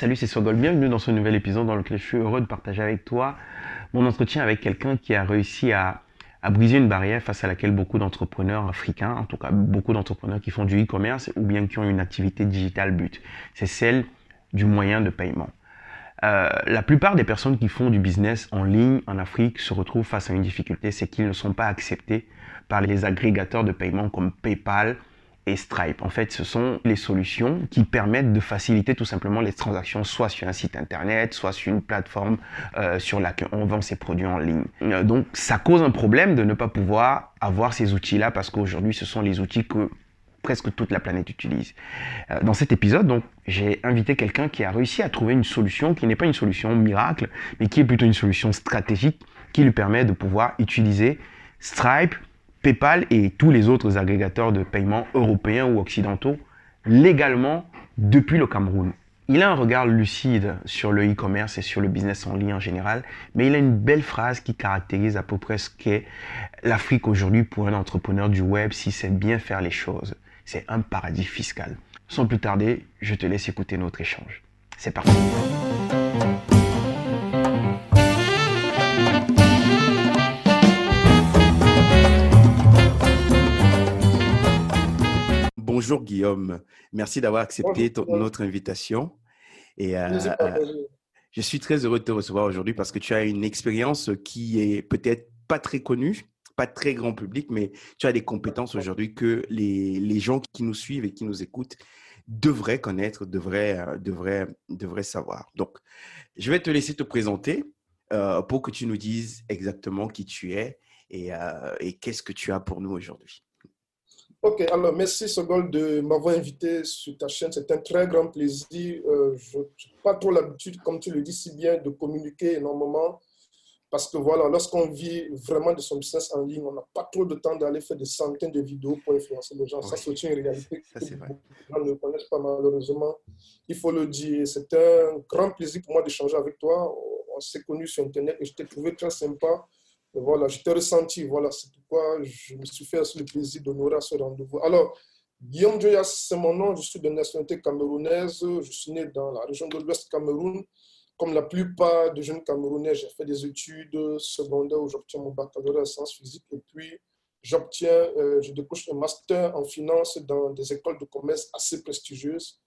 Salut, c'est Sogol. Bienvenue dans ce nouvel épisode dans lequel je suis heureux de partager avec toi mon entretien avec quelqu'un qui a réussi à, briser une barrière face à laquelle beaucoup d'entrepreneurs africains, en tout cas beaucoup d'entrepreneurs qui font du e-commerce ou bien qui ont une activité digitale but. C'est celle du moyen de paiement. Euh, la plupart des personnes qui font du business en ligne en Afrique se retrouvent face à une difficulté, c'est qu'ils ne sont pas acceptés par les agrégateurs de paiement comme PayPal et Stripe. En fait, ce sont les solutions qui permettent de faciliter tout simplement les transactions, soit sur un site internet, soit sur une plateforme euh, sur laquelle on vend ses produits en ligne. Euh, donc, ça cause un problème de ne pas pouvoir avoir ces outils-là parce qu'aujourd'hui, ce sont les outils que presque toute la planète utilise. Euh, dans cet épisode, donc, j'ai invité quelqu'un qui a réussi à trouver une solution qui n'est pas une solution miracle, mais qui est plutôt une solution stratégique qui lui permet de pouvoir utiliser Stripe, PayPal et tous les autres agrégateurs de paiement européens ou occidentaux légalement depuis le Cameroun. Il a un regard lucide sur le e-commerce et sur le business en ligne en général, mais il a une belle phrase qui caractérise à peu près ce qu'est l'Afrique aujourd'hui pour un entrepreneur du web si c'est bien faire les choses. C'est un paradis fiscal. Sans plus tarder, je te laisse écouter notre échange. C'est parti. Bonjour Guillaume, merci d'avoir accepté notre invitation. Et euh, euh, je suis très heureux de te recevoir aujourd'hui parce que tu as une expérience qui est peut-être pas très connue, pas très grand public, mais tu as des compétences aujourd'hui que les, gens qui nous suivent et qui nous écoutent devraient connaître, devraient, euh, devraient, devraient savoir. Donc, je vais te laisser te présenter pour que tu nous dises exactement qui tu es et qu'est-ce que tu as pour nous aujourd'hui. Ok, alors merci Sogol de m'avoir invité sur ta chaîne. C'est un très grand plaisir. Euh, je n'ai pas trop l'habitude, comme tu le dis si bien, de communiquer énormément. Parce que voilà, lorsqu'on vit vraiment de son business en ligne, on n'a pas trop de temps d'aller faire des centaines de vidéos pour influencer les gens. Ça, c'est une réalité que gens ne connaissent pas malheureusement. Il faut le dire. C'est un grand plaisir pour moi d'échanger avec toi. On s'est connus sur Internet et je t'ai trouvé très sympa voilà, je t'ai ressenti. Voilà, c'est pourquoi je me suis fait le plaisir d'honorer ce rendez-vous. Alors, Guillaume Joyas, c'est mon nom. Je suis de nationalité camerounaise. Je suis né dans la région de l'Ouest Cameroun. Comme la plupart des jeunes Camerounais, j'ai fait des études secondaires où j'obtiens mon baccalauréat en sciences physiques et puis j'obtiens, euh, je décroche un master en finance dans des écoles de commerce assez prestigieuses.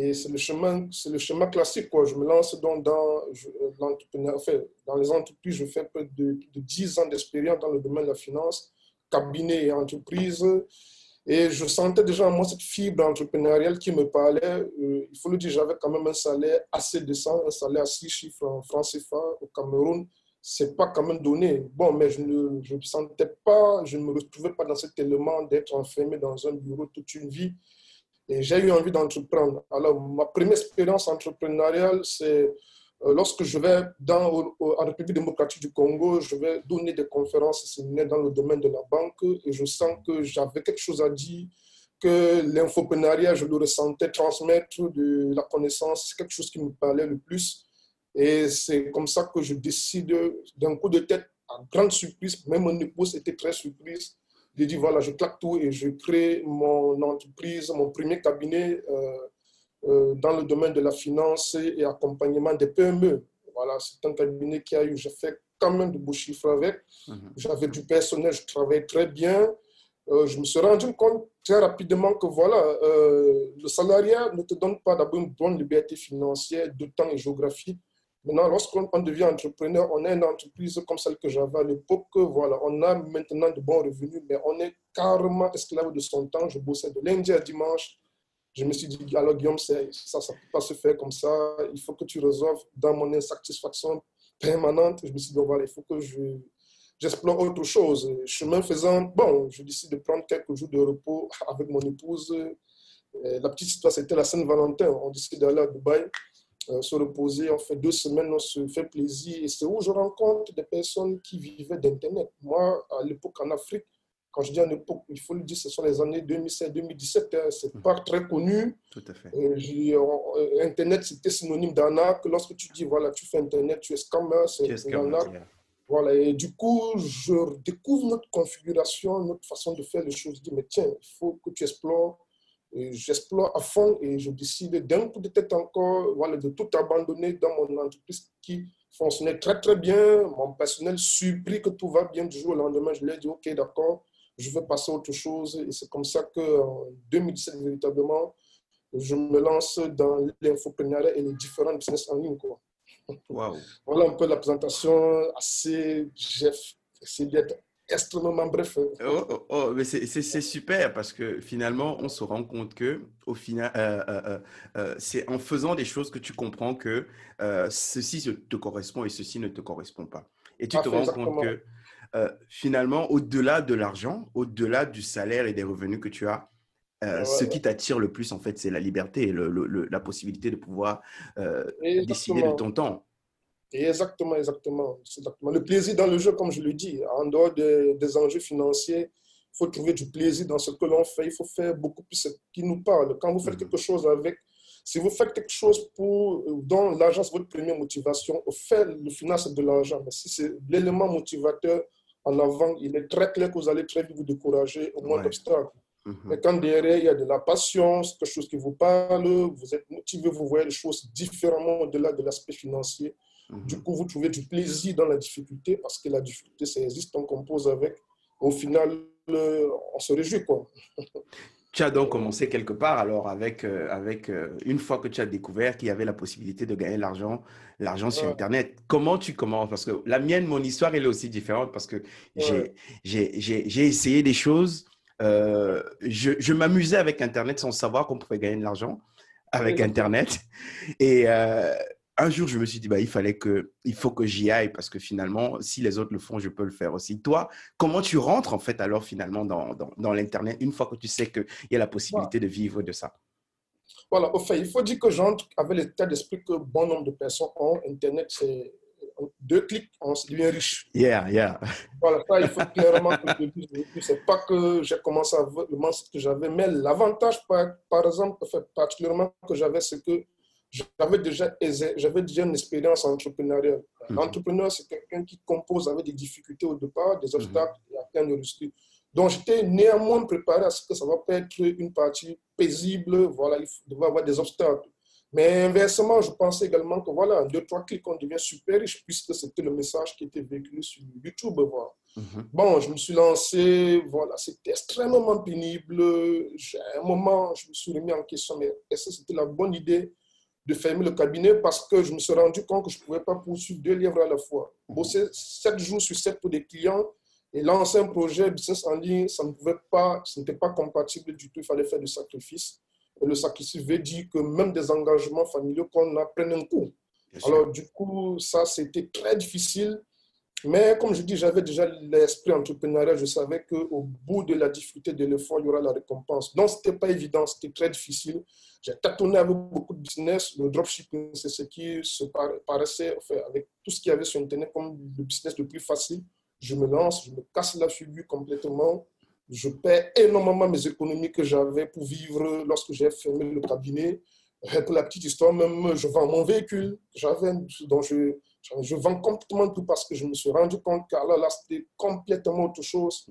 Et c'est le chemin, c'est le chemin classique. Quoi. Je me lance donc dans dans les entreprises, je fais plus de, de 10 ans d'expérience dans le domaine de la finance, cabinet et entreprise. Et je sentais déjà en moi cette fibre entrepreneuriale qui me parlait. Euh, il faut le dire, j'avais quand même un salaire assez décent, un salaire à 6 chiffres en francs CFA au Cameroun. C'est pas quand même donné. Bon, mais je ne je sentais pas, je ne me retrouvais pas dans cet élément d'être enfermé dans un bureau toute une vie et j'ai eu envie d'entreprendre. Alors, ma première expérience entrepreneuriale, c'est euh, lorsque je vais dans, en République démocratique du Congo, je vais donner des conférences séminaires dans le domaine de la banque et je sens que j'avais quelque chose à dire, que l'infoprenariat, je le ressentais, transmettre de la connaissance, c'est quelque chose qui me parlait le plus. Et c'est comme ça que je décide d'un coup de tête, à grande surprise, même mon épouse était très surprise, j'ai dit, voilà, je claque tout et je crée mon entreprise, mon premier cabinet euh, euh, dans le domaine de la finance et accompagnement des PME. Voilà, c'est un cabinet qui a eu, j'ai fait quand même de beaux chiffres avec. Mhm. J'avais du personnel, je travaillais très bien. Euh, je me suis rendu compte très rapidement que voilà, le salariat ne te donne pas d'abord une bonne liberté financière, de temps et géographique. Maintenant, lorsqu'on devient entrepreneur, on a une entreprise comme celle que j'avais à l'époque. Voilà, on a maintenant de bons revenus, mais on est carrément esclave de son temps. Je bossais de lundi à dimanche. Je me suis dit, alors Guillaume, ça, ne peut pas se faire comme ça. Il faut que tu résolves dans mon insatisfaction permanente. Je me suis dit, voilà, il faut que je, j'explore autre chose. Chemin faisant, bon, je décide de prendre quelques jours de repos avec mon épouse. La petite histoire, c'était la Saint-Valentin. On décide d'aller à Dubaï. Euh, se reposer, on fait deux semaines, on se fait plaisir. Et c'est où je rencontre des personnes qui vivaient d'Internet. Moi, à l'époque en Afrique, quand je dis en époque, il faut le dire, ce sont les années 2016-2017, hein, c'est mmh. pas très connu. Tout à fait. Euh, Internet, c'était synonyme d'arnaque. Lorsque tu dis, voilà, tu fais Internet, tu es scammer, c'est arnaque. Voilà, et du coup, je découvre notre configuration, notre façon de faire les choses. Je dis, mais tiens, il faut que tu explores j'explore à fond et je décide d'un coup de tête encore voilà, de tout abandonner dans mon entreprise qui fonctionnait très très bien. Mon personnel surpris que tout va bien du jour au lendemain. Je lui ai dit, OK, d'accord, je vais passer à autre chose. Et c'est comme ça qu'en 2017, véritablement, je me lance dans l'infoprenariat et les différents business en ligne. Quoi. Voilà un peu la présentation assez, j'ai essayé d'être extrêmement bref. Oh, oh, oh mais c'est super parce que finalement, on se rend compte que au final, euh, euh, euh, c'est en faisant des choses que tu comprends que ceci te correspond et ceci ne te correspond pas. Et tu te rends compte que finalement, au-delà de l'argent, au-delà du salaire et des revenus que tu as, ce qui t'attire le plus, en fait, c'est la liberté et le, la possibilité de pouvoir décider de ton temps. Exactement, exactement, exactement. Le plaisir dans le jeu, comme je le dis, en dehors des, enjeux financiers, il faut trouver du plaisir dans ce que l'on fait. Il faut faire beaucoup plus ce qui nous parle. Quand vous faites mhm. quelque chose avec, si vous faites quelque chose pour, dont l'argent c'est votre première motivation, au fait, le final c'est de l'argent. Mais si c'est l'élément motivateur en avant, il est très clair que vous allez très vite vous décourager au moins d'obstacles. Mhm. Mais quand derrière, il y a de la passion, quelque chose qui vous parle, vous êtes motivé, vous voyez les choses différemment au-delà de l'aspect financier, du mhm. coup, vous trouvez du plaisir dans la difficulté parce que la difficulté, ça existe, on compose avec. Au final, on se réjouit. Quoi. Tu as donc commencé quelque part, alors, avec, euh, avec euh, une fois que tu as découvert qu'il y avait la possibilité de gagner l'argent, l'argent sur Internet. Comment tu commences? Parce que la mienne, mon histoire, elle est aussi différente parce que j'ai essayé des choses. Euh, je, je m'amusais avec Internet sans savoir qu'on pouvait gagner de l'argent avec Internet. Et un jour, je me suis dit, bah, il fallait que, il faut que j'y aille parce que finalement, si les autres le font, je peux le faire aussi. Toi, comment tu rentres en fait alors finalement dans, dans, l'Internet une fois que tu sais qu'il y a la possibilité de vivre de ça? Voilà, au fait, il faut dire que j'entre avec l'état d'esprit que bon nombre de personnes ont. Internet, c'est deux clics, on devient riche. Yeah, yeah. Voilà, ça, il faut clairement que je dise. C'est pas que j'ai commencé à voir le mindset que j'avais, mais l'avantage, par, par exemple, particulièrement que j'avais, c'est que j'avais déjà, j'avais déjà une expérience entrepreneuriale. Mhm. L'entrepreneur, c'est quelqu'un qui compose avec des difficultés au départ, des mhm. obstacles et plein de risques. Donc, j'étais néanmoins préparé à ce que ça va pas être une partie paisible. Voilà, il devait avoir des obstacles. Mais inversement, je pensais également que voilà, deux, trois clics, on devient super riche puisque c'était le message qui était véhiculé sur YouTube. Voilà. Mhm. Bon, je me suis lancé, voilà, c'était extrêmement pénible. À un moment, je me suis remis en question, mais est-ce que c'était la bonne idée de fermer le cabinet? Parce que je me suis rendu compte que je ne pouvais pas poursuivre deux livres à la fois. Bosser 7 jours sur 7 pour des clients et lancer un projet business en ligne, ça ne pouvait pas, ce n'était pas compatible du tout, il fallait faire du sacrifice. Le sacrifice veut dire que même des engagements familiaux qu'on a prennent un coup. Alors du coup, ça, c'était très difficile. Mais comme je dis, j'avais déjà l'esprit entrepreneurial. Je savais qu'au bout de la difficulté de l'effort, il y aura la récompense. Donc, ce n'était pas évident, c'était très difficile. J'ai tâtonné avec beaucoup de business. Le dropshipping, c'est ce qui se paraissait, enfin, avec tout ce qu'il y avait sur Internet comme le business le plus facile. Je me lance, je me casse la figure complètement. Je perds énormément mes économies que j'avais pour vivre lorsque j'ai fermé le cabinet. Pour la petite histoire, même, je vends mon véhicule. J'avais, dont je, je vends complètement tout parce que je me suis rendu compte que là, c'était complètement autre chose.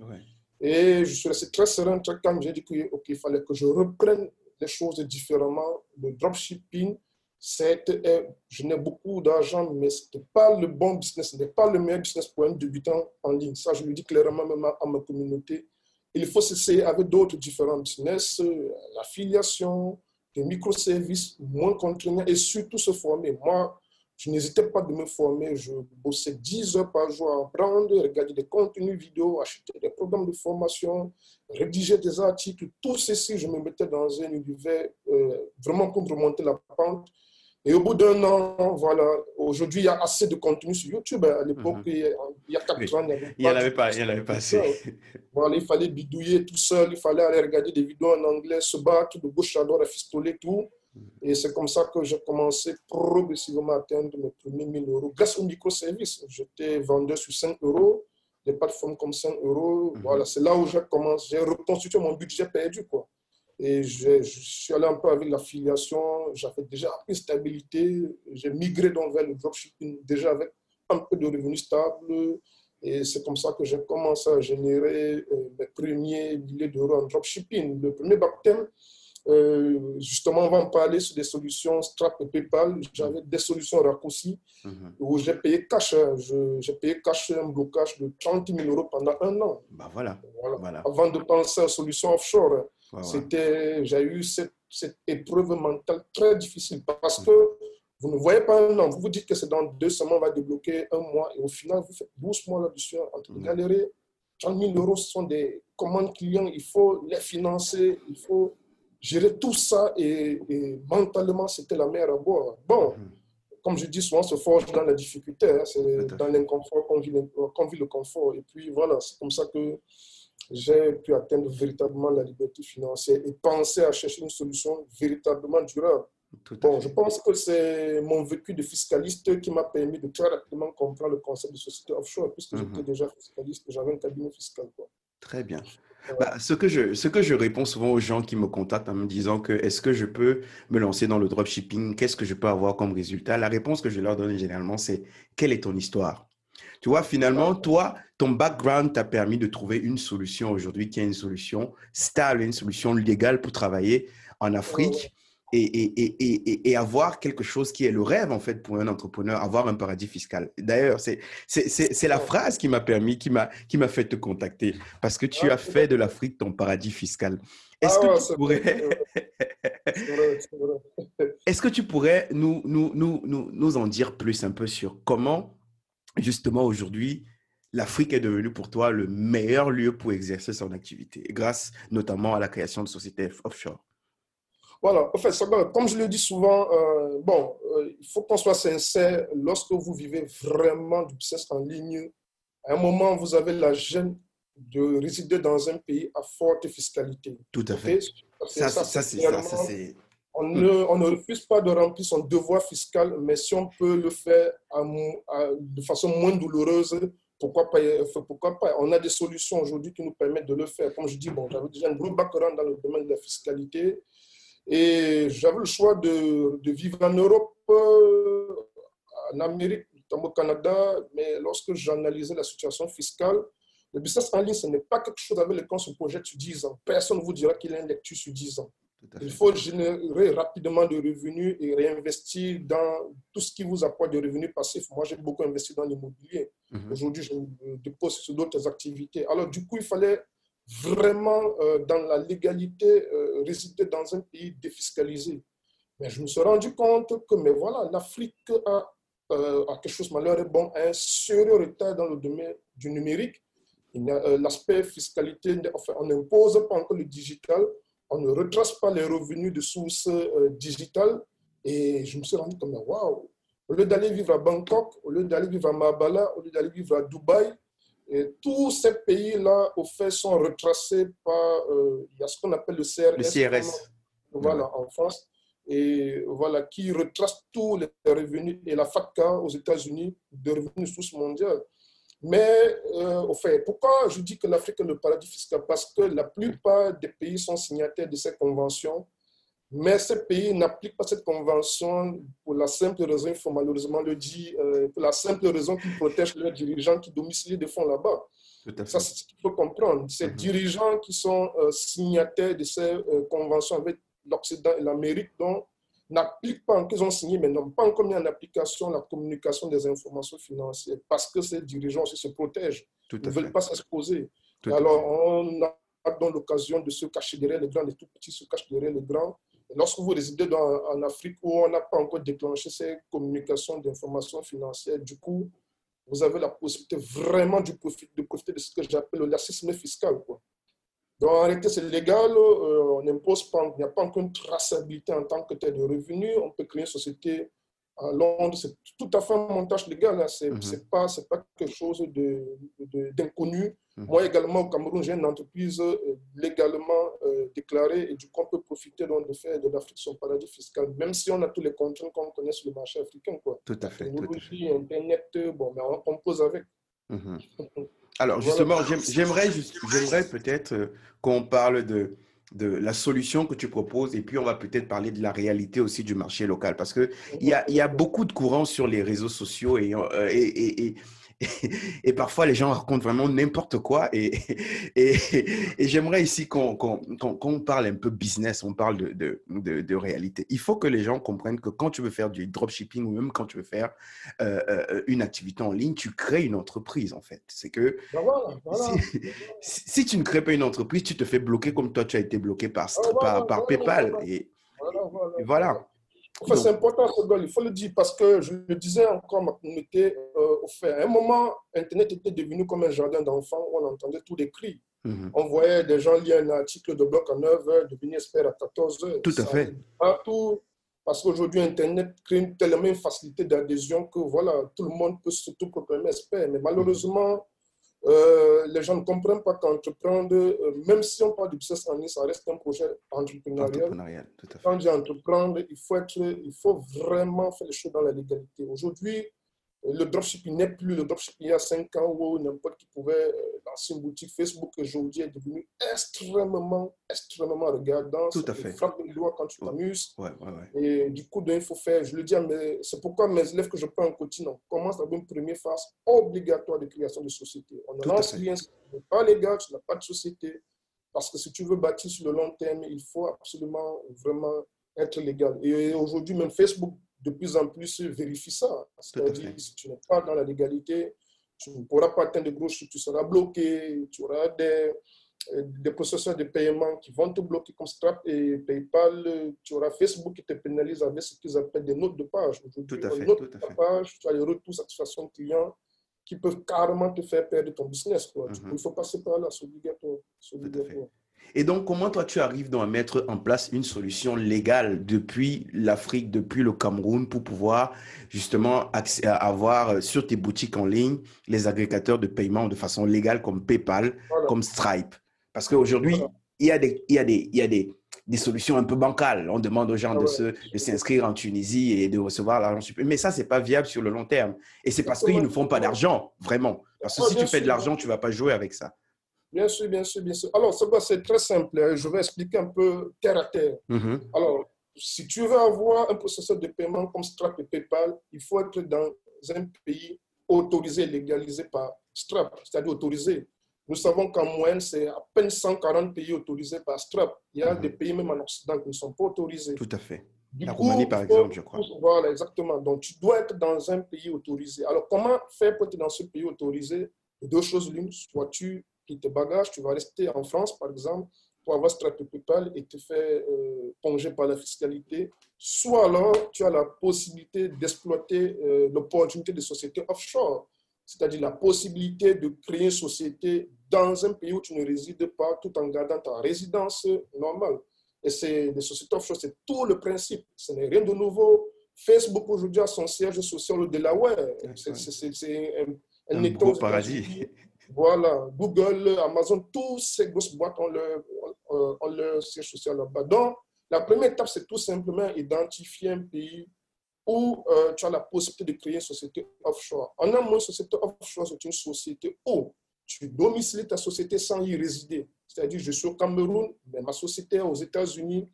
Et je suis resté très serein, très calme. J'ai dit qu'il fallait que je reprenne les choses différemment. Le dropshipping, je n'ai beaucoup d'argent, mais ce n'est pas le bon business, ce n'est pas le meilleur business pour un débutant en ligne. Ça, je le dis clairement même à ma communauté. Il faut s'essayer avec d'autres différents business, l'affiliation, des microservices moins contraignants et surtout se former. Moi, je n'hésitais pas de me former. Je bossais 10 heures par jour à apprendre, regarder des contenus vidéo, acheter des programmes de formation, rédiger des articles. Tout ceci, je me mettais dans un univers euh, vraiment pour remonter la pente. Et au bout d'un an, voilà, aujourd'hui, il y a assez de contenu sur YouTube. À l'époque, mhm. il y a 4 ans, il n'y avait pas, il n'y avait pas assez. Voilà, il fallait bidouiller tout seul, il fallait aller regarder des vidéos en anglais, se battre de gauche à droite, à fistoler tout. Et c'est comme ça que j'ai commencé progressivement à atteindre mes premiers 1000 euros grâce au microservice. J'étais vendeur sur 5 euros, des plateformes comme 5 euros. Mhm. Voilà, c'est là où j'ai commencé, j'ai reconstitué mon budget perdu. Quoi. Et je, suis allé un peu avec l'affiliation, j'avais déjà une stabilité, j'ai migré donc vers le dropshipping déjà avec un peu de revenus stables. Et c'est comme ça que j'ai commencé à générer euh, mes premiers milliers d'euros en dropshipping. Le premier baptême, Euh, justement, on va en parler sur des solutions Stripe et PayPal. J'avais des solutions raccourcies mhm. où j'ai payé cash. Hein. J'ai payé cash un blocage de 30 000 euros pendant un an. Bah voilà. voilà. Avant de penser aux solutions offshore, c'était, j'ai eu cette, cette, épreuve mentale très difficile parce que vous ne voyez pas un an. Vous vous dites que c'est dans deux semaines, on va débloquer un mois et au final, vous faites 12 mois là-dessus en train de galérer. 30 000 euros, ce sont des commandes clients, il faut les financer, il faut gérer tout ça et, mentalement, c'était la mer à boire. Bon, mhm. comme je dis souvent, se forge dans la difficulté, hein, c'est dans l'inconfort qu'on vit, vit, le confort. Et puis voilà, c'est comme ça que j'ai pu atteindre véritablement la liberté financière et penser à chercher une solution véritablement durable. Bon, je pense que c'est mon vécu de fiscaliste qui m'a permis de très rapidement comprendre le concept de société offshore, puisque mhm. j'étais déjà fiscaliste, j'avais un cabinet fiscal. Quoi. Très bien. Bah, ce, que je, ce que je réponds souvent aux gens qui me contactent en me disant que est-ce que je peux me lancer dans le dropshipping, qu'est-ce que je peux avoir comme résultat, la réponse que je leur donne généralement, c'est quelle est ton histoire? Tu vois, finalement, toi, ton background t'a permis de trouver une solution aujourd'hui qui est une solution stable, une solution légale pour travailler en Afrique et, et, et, et, avoir quelque chose qui est le rêve, en fait, pour un entrepreneur, avoir un paradis fiscal. D'ailleurs, c'est la phrase qui m'a permis, qui m'a fait te contacter, parce que tu as fait de l'Afrique ton paradis fiscal. Est-ce que, tu pourrais... Est que tu pourrais nous, nous, nous, nous, nous en dire plus un peu sur comment, justement, aujourd'hui, l'Afrique est devenue pour toi le meilleur lieu pour exercer son activité, grâce notamment à la création de sociétés offshore voilà, en fait, comme je le dis souvent, euh, bon, euh, il faut qu'on soit sincère. Lorsque vous vivez vraiment du business en ligne, à un moment, vous avez la gêne de résider dans un pays à forte fiscalité. Tout à fait. Ça, ça, c'est on ne, refuse pas de remplir son devoir fiscal, mais si on peut le faire de façon moins douloureuse, pourquoi pas, pourquoi pas On a des solutions aujourd'hui qui nous permettent de le faire. Comme je dis, bon, j'avais déjà un gros background dans le domaine de la fiscalité. Et j'avais le choix de, de, vivre en Europe, euh, en Amérique, notamment au Canada, mais lorsque j'analysais la situation fiscale, le business en ligne, ce n'est pas quelque chose avec lequel on se projette sur 10 ans. Personne ne vous dira qu'il a un lecture sur 10 ans. Il faut générer rapidement de revenus et réinvestir dans tout ce qui vous apporte des revenus passifs. Moi, j'ai beaucoup investi dans l'immobilier. Mhm. Aujourd'hui, je dépose sur d'autres activités. Alors, du coup, il fallait vraiment euh, dans la légalité, euh, résider dans un pays défiscalisé. Mais je me suis rendu compte que, mais voilà, l'Afrique a, euh, a, quelque chose malheureux, bon, un sérieux retard dans le domaine du numérique. L'aspect fiscalité, enfin, on n'impose pas encore le digital, on ne retrace pas les revenus de sources digitales. Et je me suis rendu compte, waouh, au lieu d'aller vivre à Bangkok, au lieu d'aller vivre à Mabala, au lieu d'aller vivre à Dubaï, et tous ces pays-là, au fait, sont retracés par, euh, il y a ce qu'on appelle le CRS. Le CRS. Voilà, en France. Et voilà, qui retrace tous les revenus et la FATCA aux États-Unis de revenus sources mondiales. Mais, euh, au fait, pourquoi je dis que l'Afrique est le paradis fiscal? Parce que la plupart des pays sont signataires de cette convention mais ces pays n'appliquent pas cette convention pour la simple raison, il faut malheureusement le dire, euh, pour la simple raison qu'ils protègent leurs dirigeants qui domicilient des fonds là-bas. Ça, c'est ce qu'il faut comprendre. Ces mhm. dirigeants qui sont euh, signataires de ces euh, conventions avec l'Occident et l'Amérique, donc n'appliquent pas, qu'ils ont signé, mais n'ont pas encore mis en application la communication des informations financières parce que ces dirigeants aussi se protègent. Ils ne veulent pas s'exposer. Alors, on a donc l'occasion de se cacher derrière les grands, les tout petits se cachent derrière les grands Lorsque vous résidez dans, en Afrique où on n'a pas encore déclenché ces communications d'informations financières, du coup, vous avez la possibilité vraiment de profiter de, profiter de ce que j'appelle le lacisme fiscal. Quoi. Donc, en réalité, c'est légal, euh, on n'impose pas, il n'y a pas encore une traçabilité en tant que tel de revenus. On peut créer une société à Londres, c'est tout à fait un montage légal. Hein. Ce n'est mhm. pas, pas quelque chose d'inconnu. Mhm. Moi également, au Cameroun, j'ai une entreprise euh, légalement euh, déclarée et du coup, on peut profiter donc, de faire de l'Afrique son paradis fiscal, même si on a tous les contraintes qu'on connaît sur le marché africain. Quoi. Tout à fait. Technologie, Internet, bon, mais on compose avec. Mhm. Alors, justement, j'aimerais peut-être euh, qu'on parle de de la solution que tu proposes et puis on va peut-être parler de la réalité aussi du marché local parce qu'il y a, y a beaucoup de courants sur les réseaux sociaux et, euh, et, et, Et, parfois, les gens racontent vraiment n'importe quoi. Et, et, et j'aimerais ici qu'on parle un peu business, on parle de, de, de, réalité. Il faut que les gens comprennent que quand tu veux faire du dropshipping ou même quand tu veux faire euh, euh, une activité en ligne, tu crées une entreprise, en fait. C'est que ben Si, tu ne crées pas une entreprise, tu te fais bloquer comme toi, tu as été bloqué par, par, par PayPal. Et voilà. Enfin, c'est important, il faut le dire, parce que je le disais encore, ma communauté, euh, au fait, à un moment, Internet était devenu comme un jardin d'enfants où on entendait tous les cris. Mhm. On voyait des gens lire un article de blog en 9 heures, devenir expert à 14 heures. Tout à fait. Partout, parce qu'aujourd'hui, Internet crée une tellement facilité d'adhésion que voilà, tout le monde peut se tout proclamer expert. Mais malheureusement, euh, les gens ne comprennent pas qu'entreprendre, euh, même si on parle du business en ligne, ça reste un projet entrepreneurial. tout à fait. Quand j'ai entreprendre, il faut, être, il faut vraiment faire les choses dans la légalité. Aujourd'hui, le dropshipping n'est plus le dropshipping il y a 5 ans où n'importe qui pouvait euh, lancer une boutique Facebook. Aujourd'hui est devenu extrêmement, extrêmement regardant. Tout à fait. frappe le doigt quand tu t'amuses. Ouais, ouais, Et du coup, il faut faire, je le dis, mais c'est pourquoi mes élèves que je prends en coaching, on commence avec une première phase obligatoire de création de société. On ne lance rien, ce n'est pas légal, tu n'as pas de société. Parce que si tu veux bâtir sur le long terme, il faut absolument vraiment être légal. Et aujourd'hui, même Facebook de plus en plus vérifie ça. C'est-à-dire si tu n'es pas dans la légalité, tu ne pourras pas atteindre de gros tu seras bloqué, tu auras des, euh, des processeurs de paiement qui vont te bloquer comme Stripe et PayPal, tu auras Facebook qui te pénalise avec ce qu'ils appellent des notes de page. Tout à fait. Notes de page, tu as les retours satisfaction client qui peuvent carrément te faire perdre ton business. Quoi. Mm-hmm. Il faut passer par là, c'est obligatoire. obligatoire. Et donc, comment toi, tu arrives donc à mettre en place une solution légale depuis l'Afrique, depuis le Cameroun, pour pouvoir justement avoir euh, sur tes boutiques en ligne les agrégateurs de paiement de façon légale comme PayPal, comme Stripe? Parce qu'aujourd'hui, il y a, des, il y a, des, il y a des, des, solutions un peu bancales. On demande aux gens ah de, de s'inscrire en Tunisie et de recevoir l'argent Mais ça, ce n'est pas viable sur le long terme. Et c'est parce qu'ils ne font pas d'argent, vraiment. Parce que si tu fais de l'argent, tu ne vas pas jouer avec ça. Bien sûr, bien sûr, bien sûr. Alors, c'est très simple. Hein. Je vais expliquer un peu terre à terre. Mm-hmm. Alors, si tu veux avoir un processus de paiement comme Stripe et PayPal, il faut être dans un pays autorisé, légalisé par Stripe, c'est-à-dire autorisé. Nous savons qu'en moyenne, c'est à peine 140 pays autorisés par Stripe. Il y a mm-hmm. des pays même en Occident qui ne sont pas autorisés. Tout à fait. La Roumanie, par exemple, je crois. Voilà, exactement. Donc, tu dois être dans un pays autorisé. Alors, comment faire pour être dans ce pays autorisé? Deux choses l'une. Soit tu tes bagages, tu vas rester en France, par exemple, pour avoir ce traité PayPal et te faire euh, ponger par la fiscalité. Soit alors, tu as la possibilité d'exploiter euh, l'opportunité de sociétés offshore, c'est-à-dire la possibilité de créer une société dans un pays où tu ne résides pas tout en gardant ta résidence normale. Et c'est des sociétés offshore, c'est tout le principe. Ce n'est rien de nouveau. Facebook aujourd'hui a son siège social au Delaware. C'est un, un, gros paradis. Voilà, Google, Amazon, tous ces grosses boîtes ont leur, ont leur siège social là-bas. Donc, la première étape, c'est tout simplement identifier un pays où euh, tu as la possibilité de créer une société offshore. En un mot, une société offshore, c'est une société où tu domiciles ta société sans y résider. C'est-à-dire, je suis au Cameroun, mais ma société est aux États-Unis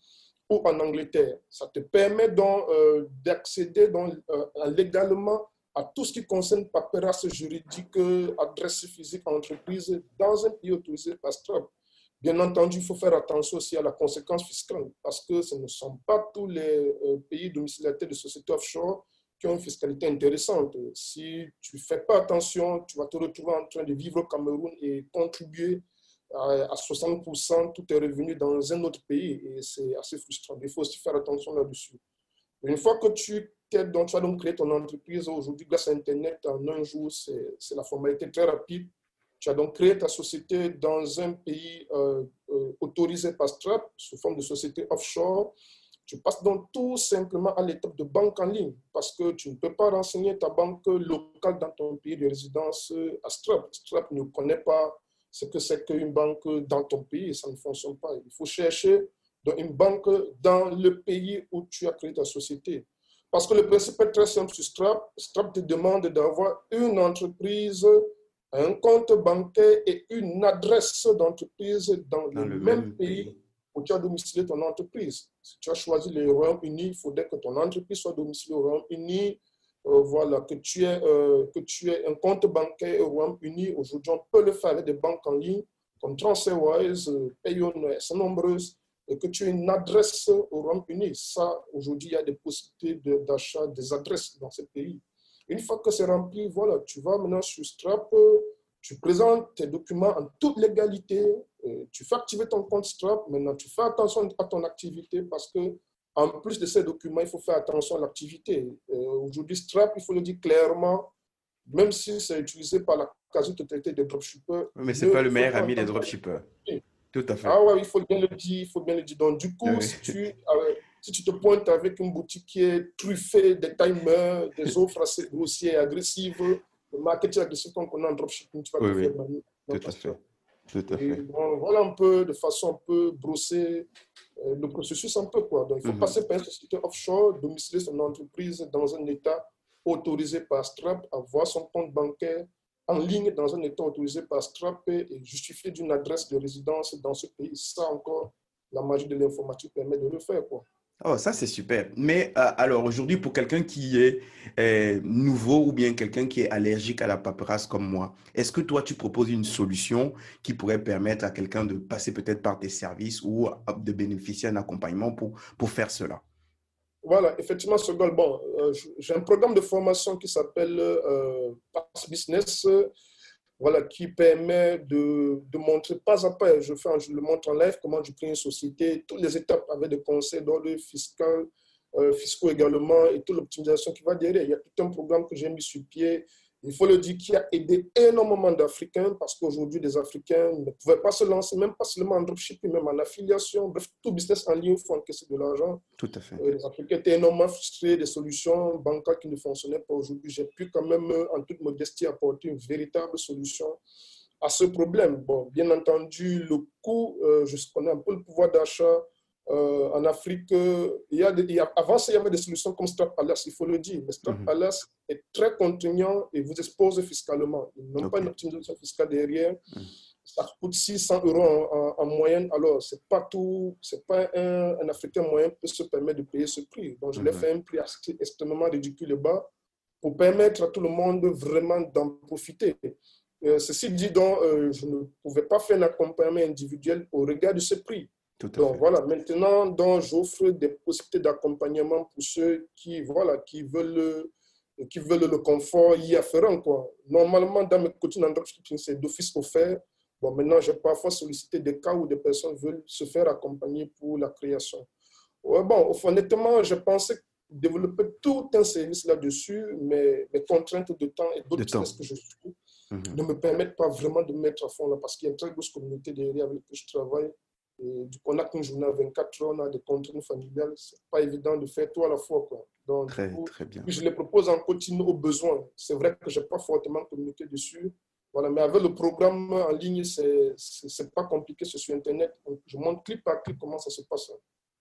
ou en Angleterre. Ça te permet donc euh, d'accéder euh, légalement à tout ce qui concerne paperasse juridique, adresse physique entreprise dans un pays autorisé par Stripe. Bien entendu, il faut faire attention aussi à la conséquence fiscale parce que ce ne sont pas tous les euh, pays domiciliataires de sociétés offshore qui ont une fiscalité intéressante. Si tu ne fais pas attention, tu vas te retrouver en train de vivre au Cameroun et contribuer à 60% tous tes revenus dans un autre pays et c'est assez frustrant. Il faut aussi faire attention là-dessus. Une fois que tu donc, tu as donc créé ton entreprise aujourd'hui grâce à Internet en un jour, c'est la formalité très rapide. Tu as donc créé ta société dans un pays euh, euh, autorisé par Stripe sous forme de société offshore. Tu passes donc tout simplement à l'étape de banque en ligne parce que tu ne peux pas renseigner ta banque locale dans ton pays de résidence à Stripe. Stripe ne connaît pas ce que c'est qu'une banque dans ton pays et ça ne fonctionne pas. Il faut chercher une banque dans le pays où tu as créé ta société. Parce que le principe est très simple sur Stripe. Stripe te demande d'avoir une entreprise, un compte bancaire et une adresse d'entreprise dans, le, même, pays, où tu as domicilié ton entreprise. Si tu as choisi le Royaume-Uni, il faudrait que ton entreprise soit domiciliée au Royaume-Uni. voilà, que tu, aies, que tu aies un compte bancaire au Royaume-Uni, aujourd'hui, on peut le faire avec des banques en ligne, comme TransferWise, Payon, sont nombreuses, et que tu aies une adresse au Royaume-Uni. Ça, aujourd'hui, il y a des possibilités d'achat des adresses dans ces pays. Une fois que c'est rempli, voilà, tu vas maintenant sur Strap, tu présentes tes documents en toute légalité, tu fais activer ton compte Strap. Maintenant, tu fais attention à ton activité parce que en plus de ces documents, il faut faire attention à l'activité. Aujourd'hui, Strap, il faut le dire clairement, même si c'est utilisé par la quasi-totalité des dropshippers. Mais ce n'est pas le meilleur ami des dropshippers. Tout à fait. Ah ouais, il faut bien le dire, il faut bien le dire. Donc, du coup, si, tu, euh, si tu te pointes avec une boutique qui est truffée des timers, des offres assez grossières, agressives, le marketing agressif qu'on connaît en dropshipping, tu vas te faire bannir. Tout à fait. Tout à fait. voilà un peu, de façon un peu brossée, euh, le processus un peu. Quoi. Donc, il faut mhm. passer par une société offshore, domicilier son entreprise dans un état autorisé par Strap, avoir son compte bancaire en ligne dans un État autorisé par Strap et justifier d'une adresse de résidence dans ce pays. Ça encore, la magie de l'informatique permet de le faire. Quoi. Oh, ça c'est super. Mais euh, alors aujourd'hui, pour quelqu'un qui est euh, nouveau ou bien quelqu'un qui est allergique à la paperasse comme moi, est-ce que toi tu proposes une solution qui pourrait permettre à quelqu'un de passer peut-être par tes services ou de bénéficier d'un accompagnement pour, pour faire cela? Voilà, effectivement, ce goal, bon, euh, j'ai un programme de formation qui s'appelle euh, Pass Business, voilà, qui permet de, de, montrer pas à pas, je, fais, je le montre en live, comment je crée une société, toutes les étapes avec des conseils d'ordre fiscal, euh, fiscaux également, et toute l'optimisation qui va derrière. Il y a tout un programme que j'ai mis sur pied il faut le dire, qui a aidé énormément d'Africains parce qu'aujourd'hui, des Africains ne pouvaient pas se lancer, même pas seulement en dropshipping, même en affiliation. Bref, tout business en ligne, il faut encaisser de l'argent. Tout à fait. Euh, les Africains étaient énormément frustrés des solutions bancaires qui ne fonctionnaient pas aujourd'hui. J'ai pu quand même, en toute modestie, apporter une véritable solution à ce problème. Bon, bien entendu, le coût, euh, je connais un peu le pouvoir d'achat euh, en Afrique, il y a, il y a, avant ça, il y avait des solutions comme Strap Palace, il faut le dire. Mais Strap mhm. Palace est très contraignant et vous expose fiscalement. Ils n'ont pas une optimisation fiscale derrière. Mhm. Ça coûte 600 euros en, moyenne. Alors, c'est pas tout, c'est pas un, un, Africain moyen peut se permettre de payer ce prix. Donc, je l'ai mhm. fait un prix extrêmement ridicule et bas pour permettre à tout le monde vraiment d'en profiter. Euh, ceci dit, donc, euh, je ne pouvais pas faire un accompagnement individuel au regard de ce prix. Donc voilà, maintenant, donc, j'offre des possibilités d'accompagnement pour ceux qui, voilà, qui, veulent, qui veulent le confort y afférent. Quoi. Normalement, dans mes coachings en dropshipping, c'est d'office offert. Bon, maintenant, j'ai parfois sollicité des cas où des personnes veulent se faire accompagner pour la création. Ouais, bon, honnêtement, je pensais développer tout un service là-dessus, mais les contraintes de temps et d'autres choses que je suis mhm. ne me permettent pas vraiment de mettre à fond là, parce qu'il y a une très grosse communauté derrière avec laquelle je travaille et du coup, on a qu'une journée à 24 heures, on a des contraintes familiales. Ce n'est pas évident de faire tout à la fois. Quoi. Donc, très, très bien. je les propose en continu au besoin. C'est vrai que je n'ai pas fortement communiqué dessus. Voilà, mais avec le programme en ligne, ce n'est pas compliqué, c'est sur Internet. je montre clip par clip comment ça se passe.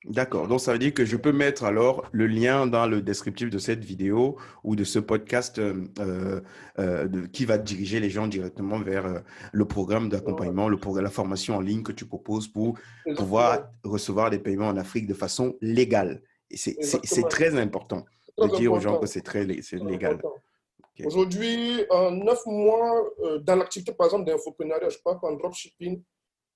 D'accord. Donc, ça veut dire que je peux mettre alors le lien dans le descriptif de cette vidéo ou de ce podcast euh, euh, euh, qui va diriger les gens directement vers le programme d'accompagnement, le la formation en ligne que tu proposes pour pouvoir recevoir des paiements en Afrique de façon légale. Et c'est très important de dire aux gens que c'est très légal. Aujourd'hui, en neuf mois, dans l'activité, par exemple, d'infoprenariat, je parle en dropshipping,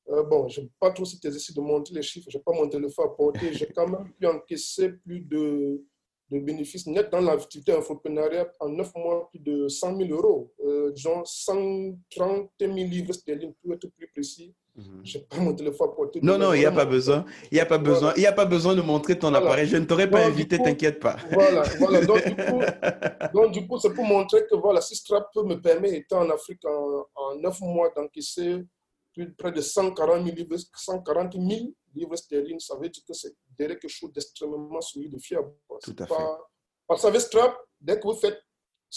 euh, bon, je n'ai pas trop cet exercice de monter les chiffres, je n'ai pas mon téléphone à porter. J'ai quand même pu encaisser plus de, de bénéfices nets dans l'activité entrepreneuriale en 9 mois, plus de 100 000 euros. Euh, genre 130 000 livres sterling, pour être plus précis. Mhm. Je n'ai pas mon téléphone à porter. Non, non, il n'y a pas besoin. Il n'y a pas besoin. Il a pas besoin de montrer ton appareil. Je ne t'aurais pas invité, t'inquiète pas. Voilà, voilà. Donc, du coup, c'est pour montrer que voilà, si Strap me permet, étant en Afrique en, en 9 mois, d'encaisser près de 140 000 livres, 140 000 livres sterling, ça veut dire que c'est quelque chose d'extrêmement solide et fiable. Tout à fait. Parce que Strap, dès que vous faites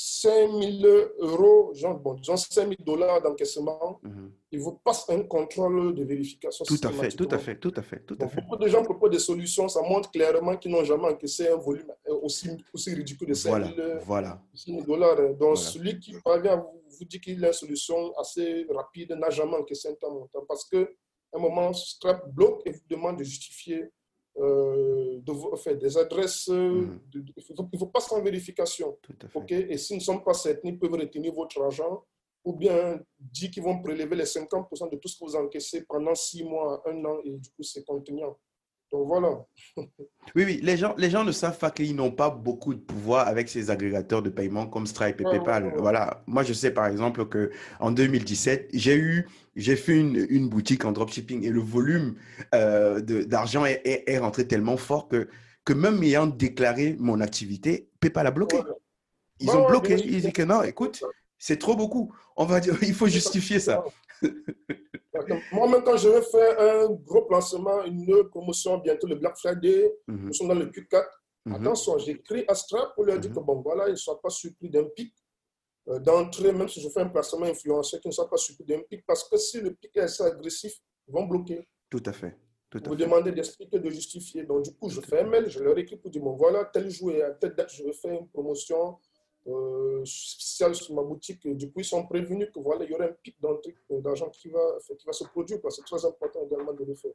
5 000 euros, genre, bon, disons 5 000 dollars d'encaissement, mhm. il vous passe un contrôle de vérification. Tout à fait, tout à fait, tout à fait, tout à fait. Beaucoup de gens proposent des solutions, ça montre clairement qu'ils n'ont jamais encaissé un volume aussi, aussi ridicule de 5 000, voilà, dollars. Donc, celui qui parvient à vous, vous dit qu'il a une solution assez rapide n'a jamais encaissé un temps montant parce que un moment, Strap bloque et vous demande de justifier euh, de, faire des adresses. Mhm. de- de- il ne faut, pas sans vérification. Tout à fait. OK? Et s'ils ne sont pas certains, ils peuvent retenir votre argent ou bien dire qu'ils vont prélever les 50% de tout ce que vous encaissez pendant six mois, un an, et du coup, c'est contraignant. Donc voilà. Oui, oui, les gens, les gens ne savent pas qu'ils n'ont pas beaucoup de pouvoir avec ces agrégateurs de paiement comme Stripe et ouais, PayPal. ouais, ouais. Voilà. Moi, je sais par exemple que en 2017, j'ai eu, j'ai fait une, une boutique en dropshipping et le volume euh, d'argent est, est, est rentré tellement fort que, que même ayant déclaré mon activité, PayPal a bloqué. Ouais. Ils ont bloqué. Ils disent que non, écoute, c'est trop beaucoup. On va dire, il faut justifier ça. Moi-même, quand je vais faire un gros placement, une promotion, bientôt le Black Friday, Mhm, nous sommes dans le Q4. mhm. Attention, j'écris Stripe pour leur dire Mhm. que bon, voilà, ils ne soient pas surpris d'un pic euh, d'entrée, même si je fais un placement influenceur, qu'ils ne soient pas surpris d'un pic, parce que si le pic est assez agressif, ils vont bloquer. Tout à fait. Tout à Vous fait. demandez d'expliquer, de justifier. Donc, du coup, je fais un mail, je leur écris pour dire bon, voilà, tel jour et à telle date, je vais faire une promotion euh, spéciale sur ma boutique. Du coup, ils sont prévenus que voilà, il y aura un pic euh, d'argent qui va, qui va se produire. C'est très important également de le faire.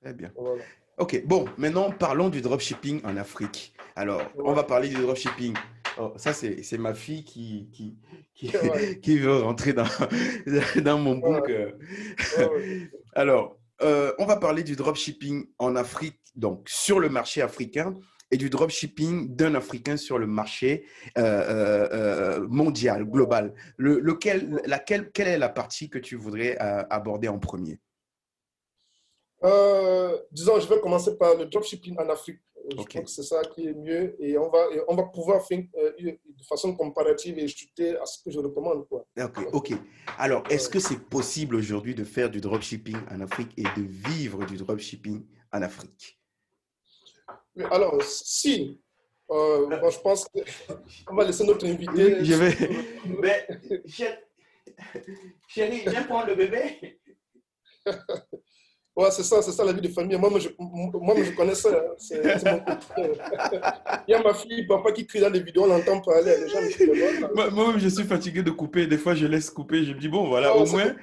Très bien. Voilà. Ok, bon, maintenant parlons du dropshipping en Afrique. Alors, on va parler du dropshipping. Oh, ça, c'est ma fille qui, qui, qui, Ouais. qui veut rentrer dans, dans mon book. ouais. Alors, euh, on va parler du dropshipping en Afrique, donc sur le marché africain, et du dropshipping d'un Africain sur le marché euh, euh, euh, mondial, global. Le, lequel, laquelle, quelle est la partie que tu voudrais aborder en premier? Disons, je vais commencer par le dropshipping en Afrique. Je Ok. crois que c'est ça qui est mieux et on va, et on va pouvoir faire de façon comparative et chuter à ce que je recommande. Quoi. Ok, ok. Alors, est-ce que c'est possible aujourd'hui de faire du dropshipping en Afrique et de vivre du dropshipping en Afrique? Mais alors, si, euh, bon, je pense qu'on va laisser notre invité. Oui, je vais. Mais, chérie, viens prendre le bébé. Ouais, c'est ça, c'est ça la vie de famille. Moi, moi, je, moi, je connais ça. hein. C'est c'est mon. Il y a ma fille, papa qui crie dans les vidéos, on l'entend parler. Les gens me Moi-même, je suis fatigué de couper. Des fois, je laisse couper. Je me dis, bon, voilà, Ah, au moins, ça.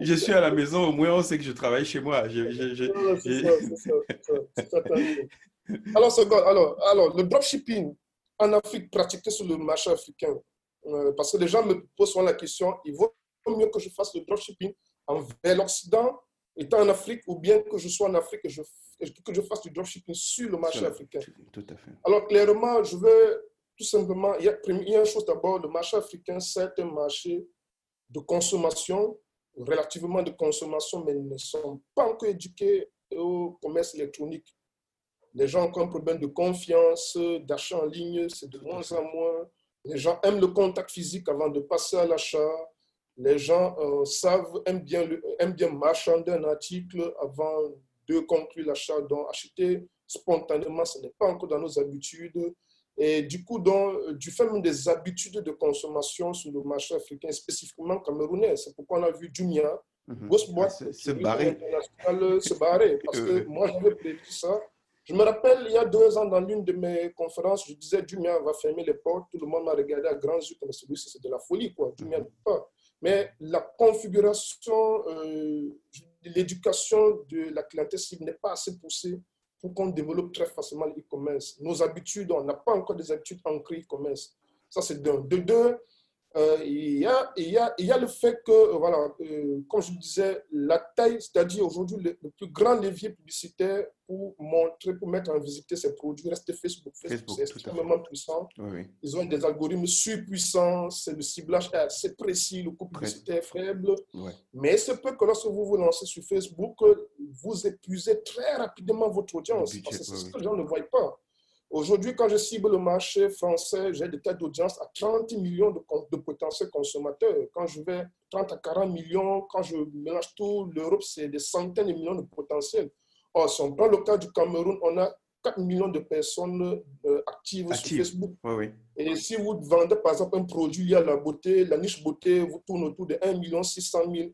je suis à la maison. Au moins, on sait que je travaille chez moi. Je- je- je- Ouais, C'est ça, c'est ça, c'est ça. Alors, seconde, alors, alors, le dropshipping en Afrique pratiqué sur le marché africain, euh, parce que les gens me posent souvent la question, il vaut mieux que je fasse le dropshipping vers l'Occident, étant en Afrique, ou bien que je sois en Afrique et je, que je fasse du dropshipping sur le marché africain? Tout à fait. Alors, clairement, je vais tout simplement, il y a, il y a une chose d'abord, le marché africain, c'est un marché de consommation, relativement de consommation, mais ils ne sont pas encore éduqués au commerce électronique. Les gens ont un problème de confiance, d'achat en ligne, c'est de moins en moins. Les gens aiment le contact physique avant de passer à l'achat. Les gens euh, savent, aiment bien, le- aiment bien marchander un article avant de conclure l'achat. Donc, acheter spontanément, ce n'est pas encore dans nos habitudes. Et du coup, donc, euh, du fait même des habitudes de consommation sur le marché africain, spécifiquement camerounais, c'est pourquoi on a vu Jumia, Mhm. grosse boîte, Se- barrer. internationale, se barrer. Parce que moi, j'avais prévu ça. Je me rappelle, il y a deux ans, dans l'une de mes conférences, je disais Jumia va fermer les portes. Tout le monde m'a regardé à grands yeux comme celui-ci, c'est de la folie, quoi. Peut pas. Mais la configuration, euh, l'éducation de la clientèle cible n'est pas assez poussée pour qu'on développe très facilement l'e-commerce. Nos habitudes, on n'a pas encore des habitudes ancrées e-commerce. Ça, c'est d'un. De deux, euh, il, y a, il, y a, il y a le fait que, euh, voilà, euh, comme je disais, la taille, c'est-à-dire aujourd'hui, le, le plus grand levier publicitaire pour montrer, pour mettre en visite ces produits, reste Facebook. Facebook, c'est extrêmement puissant. Oui, oui. Ils ont des algorithmes surpuissants, c'est le ciblage assez précis, le coût publicitaire est faible. Ouais. Mais c'est peu que lorsque vous vous lancez sur Facebook, vous épuisez très rapidement votre audience. Budget, parce que c'est ce que les gens ne voient pas. Aujourd'hui, quand je cible le marché français, j'ai des tas d'audience à 30 millions de, potentiels consommateurs. Quand je vais 30 à 40 millions, quand je mélange tout, l'Europe, c'est des centaines de millions de potentiels. Or, si on prend le cas du Cameroun, on a 4 millions de personnes euh, actives, Actives. sur Facebook. Oui, oui. Et si vous vendez par exemple un produit lié à la beauté, la niche beauté vous tourne autour de 1 600 000 euh, euh, euh,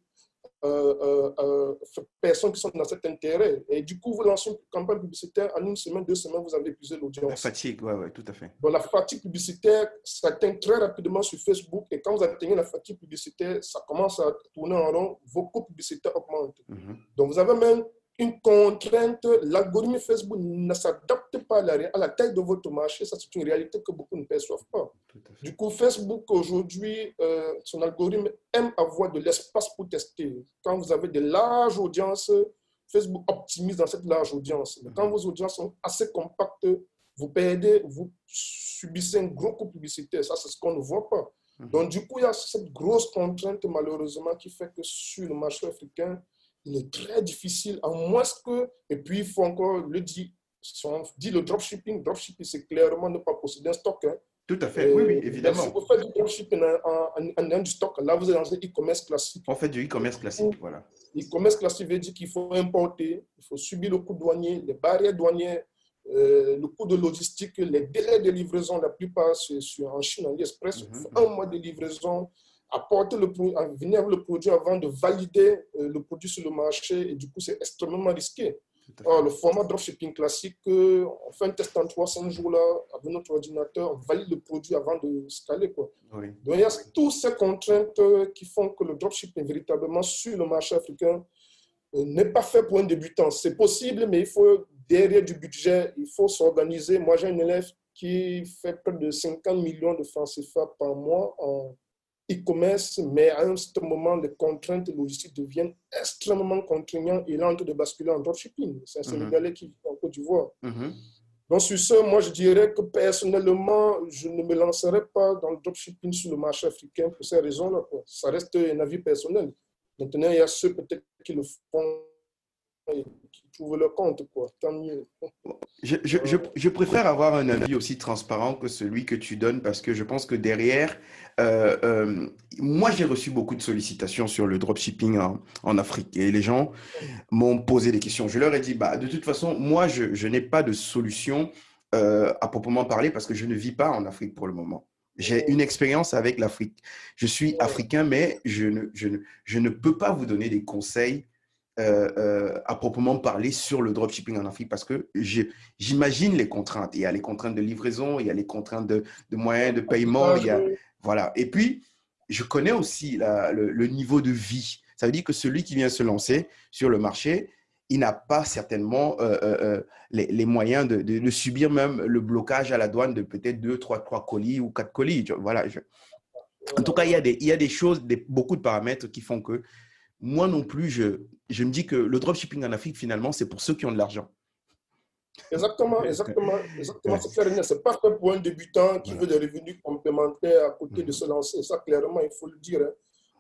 personnes qui sont dans cet intérêt. Et du coup, vous lancez une campagne publicitaire, en une semaine, deux semaines, vous avez épuisé La l'audience. fatigue, oui, oui, tout à fait. Donc la fatigue publicitaire s'atteint très rapidement sur Facebook. Et quand vous atteignez la fatigue publicitaire, ça commence à tourner en rond, vos coûts publicitaires augmentent. Mhm. Donc vous avez même une contrainte, l'algorithme Facebook ne s'adapte pas à la, taille de votre marché. Ça, c'est une réalité que beaucoup ne perçoivent pas. Du coup, Facebook, aujourd'hui, euh, son algorithme aime avoir de l'espace pour tester. Quand vous avez de larges audiences, Facebook optimise dans cette large audience. Mais quand vos audiences sont assez compactes, vous perdez, vous subissez un gros coût publicitaire. Ça, c'est ce qu'on ne voit pas. Mhm. Donc, du coup, il y a cette grosse contrainte, malheureusement, qui fait que sur le marché africain, il est très difficile, à moins que, et puis il faut encore le dire, si on dit le dropshipping, dropshipping, c'est clairement ne pas posséder un stock. Hein. Tout à fait, oui, oui, évidemment. Si vous faites du dropshipping en, en, du stock, là, vous êtes dans un e-commerce classique. On fait du e-commerce classique, voilà. E-commerce classique veut dire qu'il faut importer, il faut subir le coût douanier, les barrières douanières, euh, le coût de logistique, les délais de livraison, la plupart, c'est en Chine, en AliExpress, mm un mois de livraison, apporter le venir le produit avant de valider euh, le produit sur le marché et du coup c'est extrêmement risqué. Or, le format dropshipping classique, euh, on fait un test en 300 jours là avec notre ordinateur, on valide le produit avant de scaler. Quoi. Donc il y a toutes ces contraintes euh, qui font que le dropshipping véritablement sur le marché africain n'est pas fait pour un débutant. C'est possible, mais il faut derrière du budget, il faut s'organiser. Moi j'ai un élève qui fait près de 50 millions de francs CFA par mois en e-commerce, mais à un certain moment, les contraintes logistiques deviennent extrêmement contraignantes et on de basculer en dropshipping. C'est un mhm. Sénégalais qui vit en Côte d'Ivoire. Mhm. Donc, sur ce, moi, je dirais que personnellement, je ne me lancerai pas dans le dropshipping sur le marché africain pour ces raisons-là. Ça reste un avis personnel. Maintenant, il y a ceux peut-être qui le font qui le compte, quoi. Tant mieux. Je, je, je, préfère avoir un avis aussi transparent que celui que tu donnes parce que je pense que derrière, euh, euh, moi j'ai reçu beaucoup de sollicitations sur le dropshipping en, en Afrique et les gens m'ont posé des questions. Je leur ai dit, bah, de toute façon, moi je, je n'ai pas de solution euh, à proprement parler parce que je ne vis pas en Afrique pour le moment. J'ai une expérience avec l'Afrique. Je suis africain, mais je ne, je, ne, je ne peux pas vous donner des conseils euh, euh, à proprement parler sur le dropshipping en Afrique parce que j'imagine les contraintes. Il y a les contraintes de livraison, il y a les contraintes de, moyens de paiement, il y a, voilà. Et puis, je connais aussi le, niveau de vie. Ça veut dire que celui qui vient se lancer sur le marché, il n'a pas certainement euh, les, moyens de, subir même le blocage à la douane de peut-être 2, 3, 3 colis ou 4 colis. Voilà. En tout cas, il y a des, il y a des choses, des, beaucoup de paramètres qui font que moi non plus, je, je me dis que le dropshipping en Afrique, finalement, c'est pour ceux qui ont de l'argent. Exactement, exactement, exactement. C'est pas fait pour un débutant qui veut des revenus complémentaires à côté de se lancer. Ça, clairement, il faut le dire. Hein.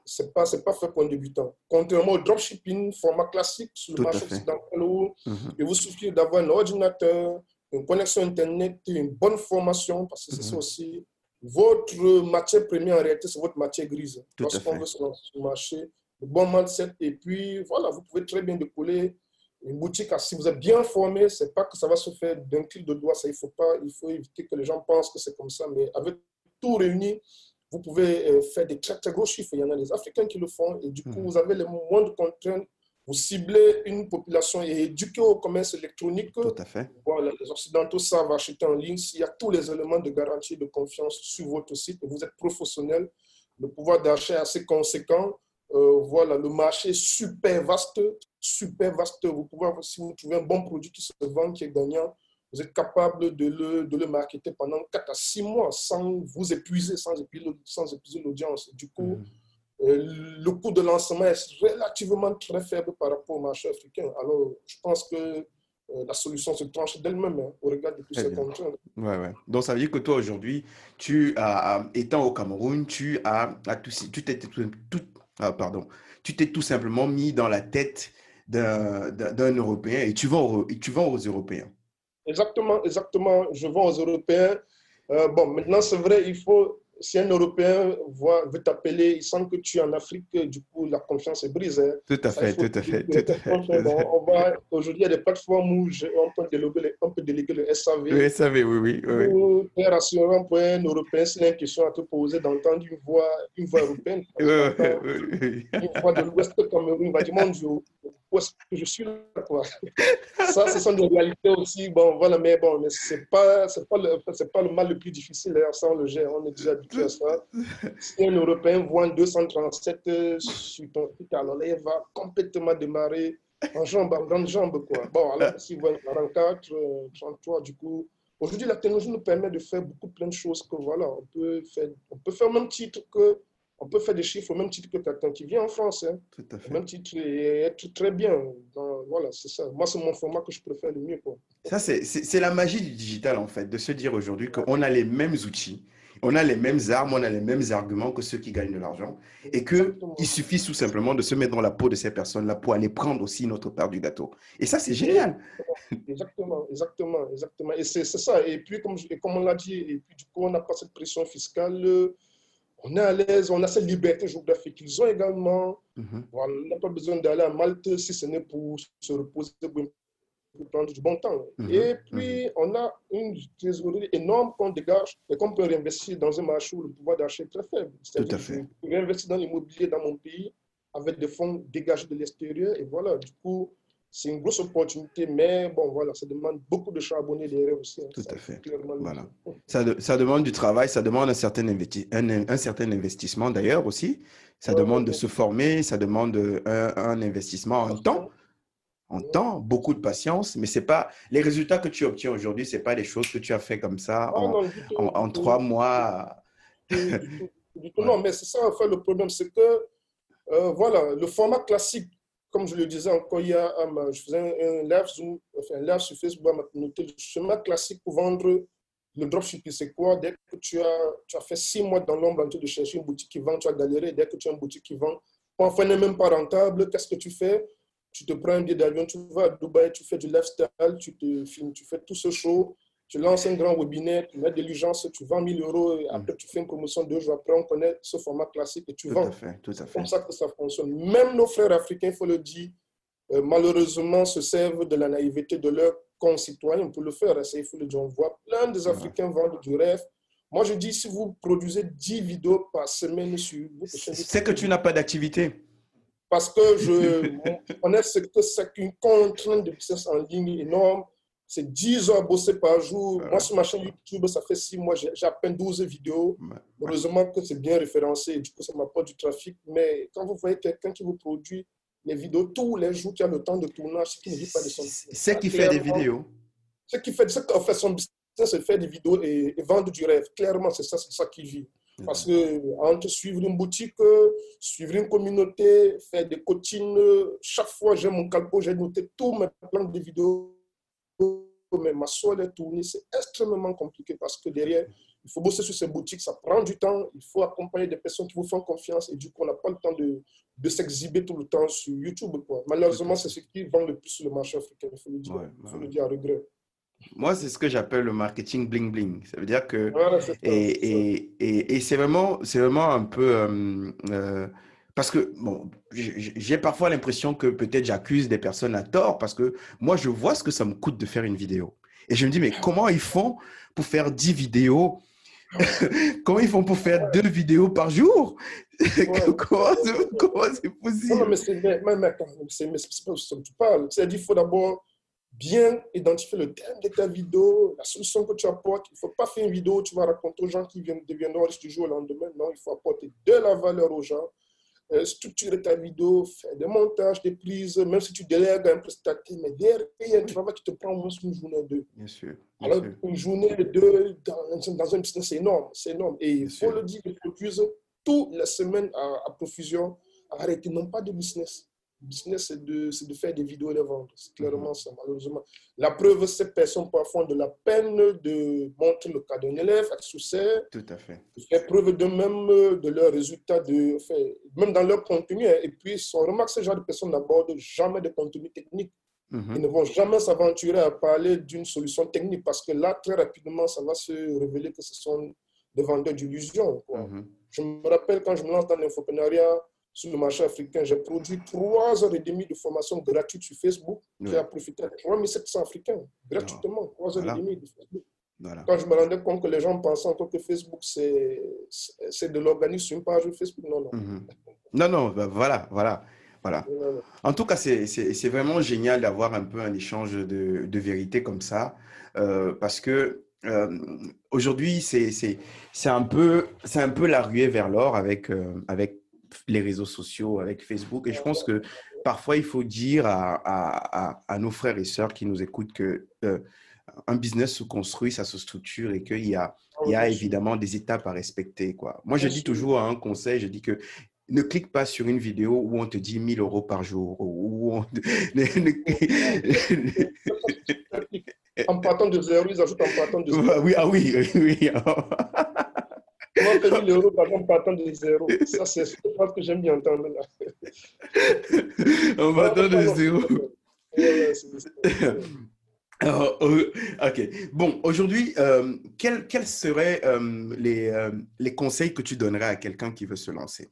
Ce n'est pas, pas fait pour un débutant. Contrairement au dropshipping, format classique sur le marché occidental, où il vous suffit d'avoir un ordinateur, une connexion Internet, une bonne formation, parce que c'est ça mhm. aussi. Votre matière première, en réalité, c'est votre matière grise. Lorsqu'on veut se lancer sur le marché, le bon mindset. Et puis, voilà, vous pouvez très bien décoller une boutique. Si vous êtes bien formé, c'est pas que ça va se faire d'un clic de doigt. Ça, il faut pas, il faut éviter que les gens pensent que c'est comme ça. Mais avec tout réuni, vous pouvez euh, faire des très, très gros chiffres. Il y en a des Africains qui le font. Et du coup, hmm. vous avez les moindres contraintes. Vous ciblez une population et éduquez au commerce électronique. Tout à fait. Voilà, les Occidentaux savent acheter en ligne. S'il y a tous les éléments de garantie de confiance sur votre site, vous êtes professionnel, le pouvoir d'achat est assez conséquent, euh, voilà, le marché super vaste, super vaste. Vous pouvez, si vous trouvez un bon produit qui se vend, qui est gagnant, vous êtes capable de le, de le marketer pendant 4 à 6 mois sans vous épuiser, sans épuiser, sans épuiser l'audience. Du coup, mm. euh, le coût de lancement est relativement très faible par rapport au marché africain. Alors, je pense que euh, la solution se tranche d'elle-même hein, au regard de tous ces contraintes. Ouais, ouais. Donc, ça veut dire que toi, aujourd'hui, tu as, étant au Cameroun, tu as, as tout, tu t'es tout, tout, ah, pardon, tu t'es tout simplement mis dans la tête d'un Européen et tu vends, tu vends aux Européens. Exactement, exactement. Je vends aux Européens. Euh, bon, maintenant, c'est vrai, il faut si un Européen voit, veut t'appeler, il sent que tu es en Afrique, du coup, la confiance est brisée. Tout à fait, tout à fait. Aujourd'hui, il y a des plateformes où on peut déléguer, on peut déléguer le SAV. Le SAV, oui, oui. oui. Très rassurant pour un Européen, c'est une question à te poser d'entendre une voix, une voix européenne. une voix de l'Ouest Cameroun, il va dire, mon Dieu, où est-ce que je suis là quoi. Ça, ce sont des réalités aussi. Bon, voilà, mais bon, mais c'est pas, c'est pas, le, c'est pas le mal le plus difficile. D'ailleurs, ça, on le gère, on est déjà habitué à ça. Si un Européen voit un 237 sur ton site, alors là, il va complètement démarrer en jambes, en grandes jambes, quoi. Bon, alors, si vous 44, 33, du coup, aujourd'hui, la technologie nous permet de faire beaucoup plein de choses que, voilà, on peut faire, on peut faire même titre que on peut faire des chiffres au même titre que quelqu'un qui vient en France. Hein. Tout à fait. Au même titre et être très bien. voilà, c'est ça. Moi, c'est mon format que je préfère le mieux. Quoi. Ça, c'est la magie du digital, en fait, de se dire aujourd'hui qu'on a les mêmes outils, on a les mêmes armes, on a les mêmes arguments que ceux qui gagnent de l'argent. Et qu'il suffit tout simplement de se mettre dans la peau de ces personnes-là pour aller prendre aussi notre part du gâteau. Et ça, c'est génial. Exactement, exactement, exactement. Et c'est ça. Et puis, comme, comme on l'a dit, et puis du coup, on n'a pas cette pression fiscale on est à l'aise, on a cette liberté géographique qu'ils ont également. Mhm. on n'a pas besoin d'aller à Malte si ce n'est pour se reposer, pour prendre du bon temps. Mhm. Et puis, mhm. on a une trésorerie énorme qu'on dégage et qu'on peut réinvestir dans un marché où le pouvoir d'achat est très faible. Tout à fait. réinvestir dans l'immobilier dans mon pays avec des fonds dégagés de l'extérieur. Et voilà, du coup, c'est une grosse opportunité, mais bon, voilà, ça demande beaucoup de charbonner derrière aussi. Hein. Tout à fait. Voilà. Ça, ça, demande du travail, ça demande un certain, un, un certain investissement d'ailleurs aussi. Ça demande de se former, ça demande un, un investissement en temps. En temps, beaucoup de patience, mais c'est pas les résultats que tu obtiens aujourd'hui, c'est pas des choses que tu as fait comme ça ah en, en, trois mois. non, mais c'est ça, en fait, le problème, c'est que, euh, voilà, le format classique comme je le disais encore hier, je faisais un, live, enfin, un live sur Facebook, noté le chemin classique pour vendre le dropshipping, c'est quoi? Dès que tu as, tu as fait six mois dans l'ombre en train de chercher une boutique qui vend, tu as galéré. Dès que tu as une boutique qui vend, enfin n'est même pas rentable, qu'est-ce que tu fais? Tu te prends un billet d'avion, tu vas à Dubaï, tu fais du lifestyle, tu te filmes, tu fais tout ce show, tu lances un grand webinaire, tu mets de l'urgence, tu vends 1000 euros, et après tu fais une promotion deux jours après, on connaît ce format classique et tu tout vends. À fait, tout à fait. comme ça que ça fonctionne. Même nos frères africains, il faut le dire, euh, malheureusement se servent de la naïveté de leurs concitoyens pour le faire. il faut le dire. On voit plein des Africains vendre du rêve. Moi, je dis, si vous produisez 10 vidéos par semaine sur C'est que tu n'as pas d'activité. Parce que je connais ce que c'est qu'une contrainte de business en ligne énorme c'est 10 heures à bosser par jour. Moi, sur ma chaîne YouTube, ça fait 6 mois, j'ai à peine 12 vidéos. Heureusement que c'est bien référencé, du coup, ça m'apporte du trafic. Mais quand vous voyez quelqu'un qui vous produit les vidéos tous les jours, qui a le temps de tournage, qui ne vit pas de son C'est qui fait des vidéos. Ce qui fait, ce fait son business, c'est faire des vidéos et, vendre du rêve. Clairement, c'est ça, c'est ça qui vit. Parce que entre suivre une boutique, suivre une communauté, faire des coachings, chaque fois j'ai mon calpo, j'ai noté tous mes plans de vidéos mais ma soeur est tournée, c'est extrêmement compliqué parce que derrière, il faut bosser sur ces boutiques, ça prend du temps, il faut accompagner des personnes qui vous font confiance et du coup, on n'a pas le temps de, de s'exhiber tout le temps sur YouTube. Quoi. Malheureusement, c'est ce qui vend le plus sur le marché africain, il faut le dire, il faut le dire à regret. Moi, c'est ce que j'appelle le marketing bling bling. Ça veut dire que. et, et, et, et c'est vraiment, vraiment un peu. Euh, euh, parce que, bon, j'ai parfois l'impression que peut-être j'accuse des personnes à tort parce que moi, je vois ce que ça me coûte de faire une vidéo. Et je me dis, mais comment ils font pour faire 10 vidéos? Comment ils font pour faire deux vidéos par jour? Comment c'est possible? Non, mais c'est pas ce que tu parles. C'est-à-dire qu'il faut d'abord bien identifier le thème de ta vidéo, la solution que tu apportes. Il ne faut pas faire une vidéo où tu vas raconter aux gens qui viennent, deviendront riches du jour au lendemain. Non, il faut apporter de la valeur aux gens structurer ta vidéo, faire des montages, des prises, même si tu délègues un prestataire, mais derrière, il y a un travail qui te prend au moins une journée de deux. Bien sûr. Alors, une journée de deux dans, dans un business, c'est énorme, c'est énorme. Et il faut le dire, ils produisent toutes les semaines à, à profusion. Arrêtez, non pas de business business, c'est de, de, faire des vidéos et les vendre. C'est clairement ça, malheureusement. La preuve, ces personnes parfois de la peine de montrer le cas d'un élève avec succès. Tout à fait. De faire preuve de même de leurs résultats, de, même dans leur contenu. Hein. Et puis, on remarque que ce genre de personnes n'abordent jamais de contenu technique. Mhm. Ils ne vont jamais s'aventurer à parler d'une solution technique parce que là, très rapidement, ça va se révéler que ce sont des vendeurs d'illusions. Mhm. Je me rappelle quand je me lance dans l'infoprenariat, sur le marché africain. J'ai produit trois heures et demie de formation gratuite sur Facebook qui a profité à 3700 Africains gratuitement. Trois heures et demie de Facebook. Quand je me rendais compte que les gens pensaient encore que Facebook, c'est de l'organisme sur une page Facebook. Non, non. Mhm. Non, non, bah, voilà, voilà. Voilà. En tout cas, c'est vraiment génial d'avoir un peu un échange de, de vérité comme ça, euh, parce que euh, aujourd'hui, c'est un, peu, un peu la ruée vers l'or avec, euh, avec les réseaux sociaux, avec Facebook. Et je pense que parfois, il faut dire à, à, nos frères et sœurs qui nous écoutent que euh, un business se construit, ça se structure et qu'il y a, il y a évidemment des étapes à respecter. Quoi. Moi, je dis toujours un conseil, je dis que ne clique pas sur une vidéo où on te dit 1000 euros par jour. Où on... en partant de zéro, ils ajoutent en partant de zéro. Oui, ah oui, oui. Comment te 1000 euros par exemple en partant de zéro Ça, c'est ce que j'aime bien entendre là. en partant de zéro. ok. Bon, aujourd'hui, euh, quels, quels, seraient euh, les, euh, les conseils que tu donnerais à quelqu'un qui veut se lancer?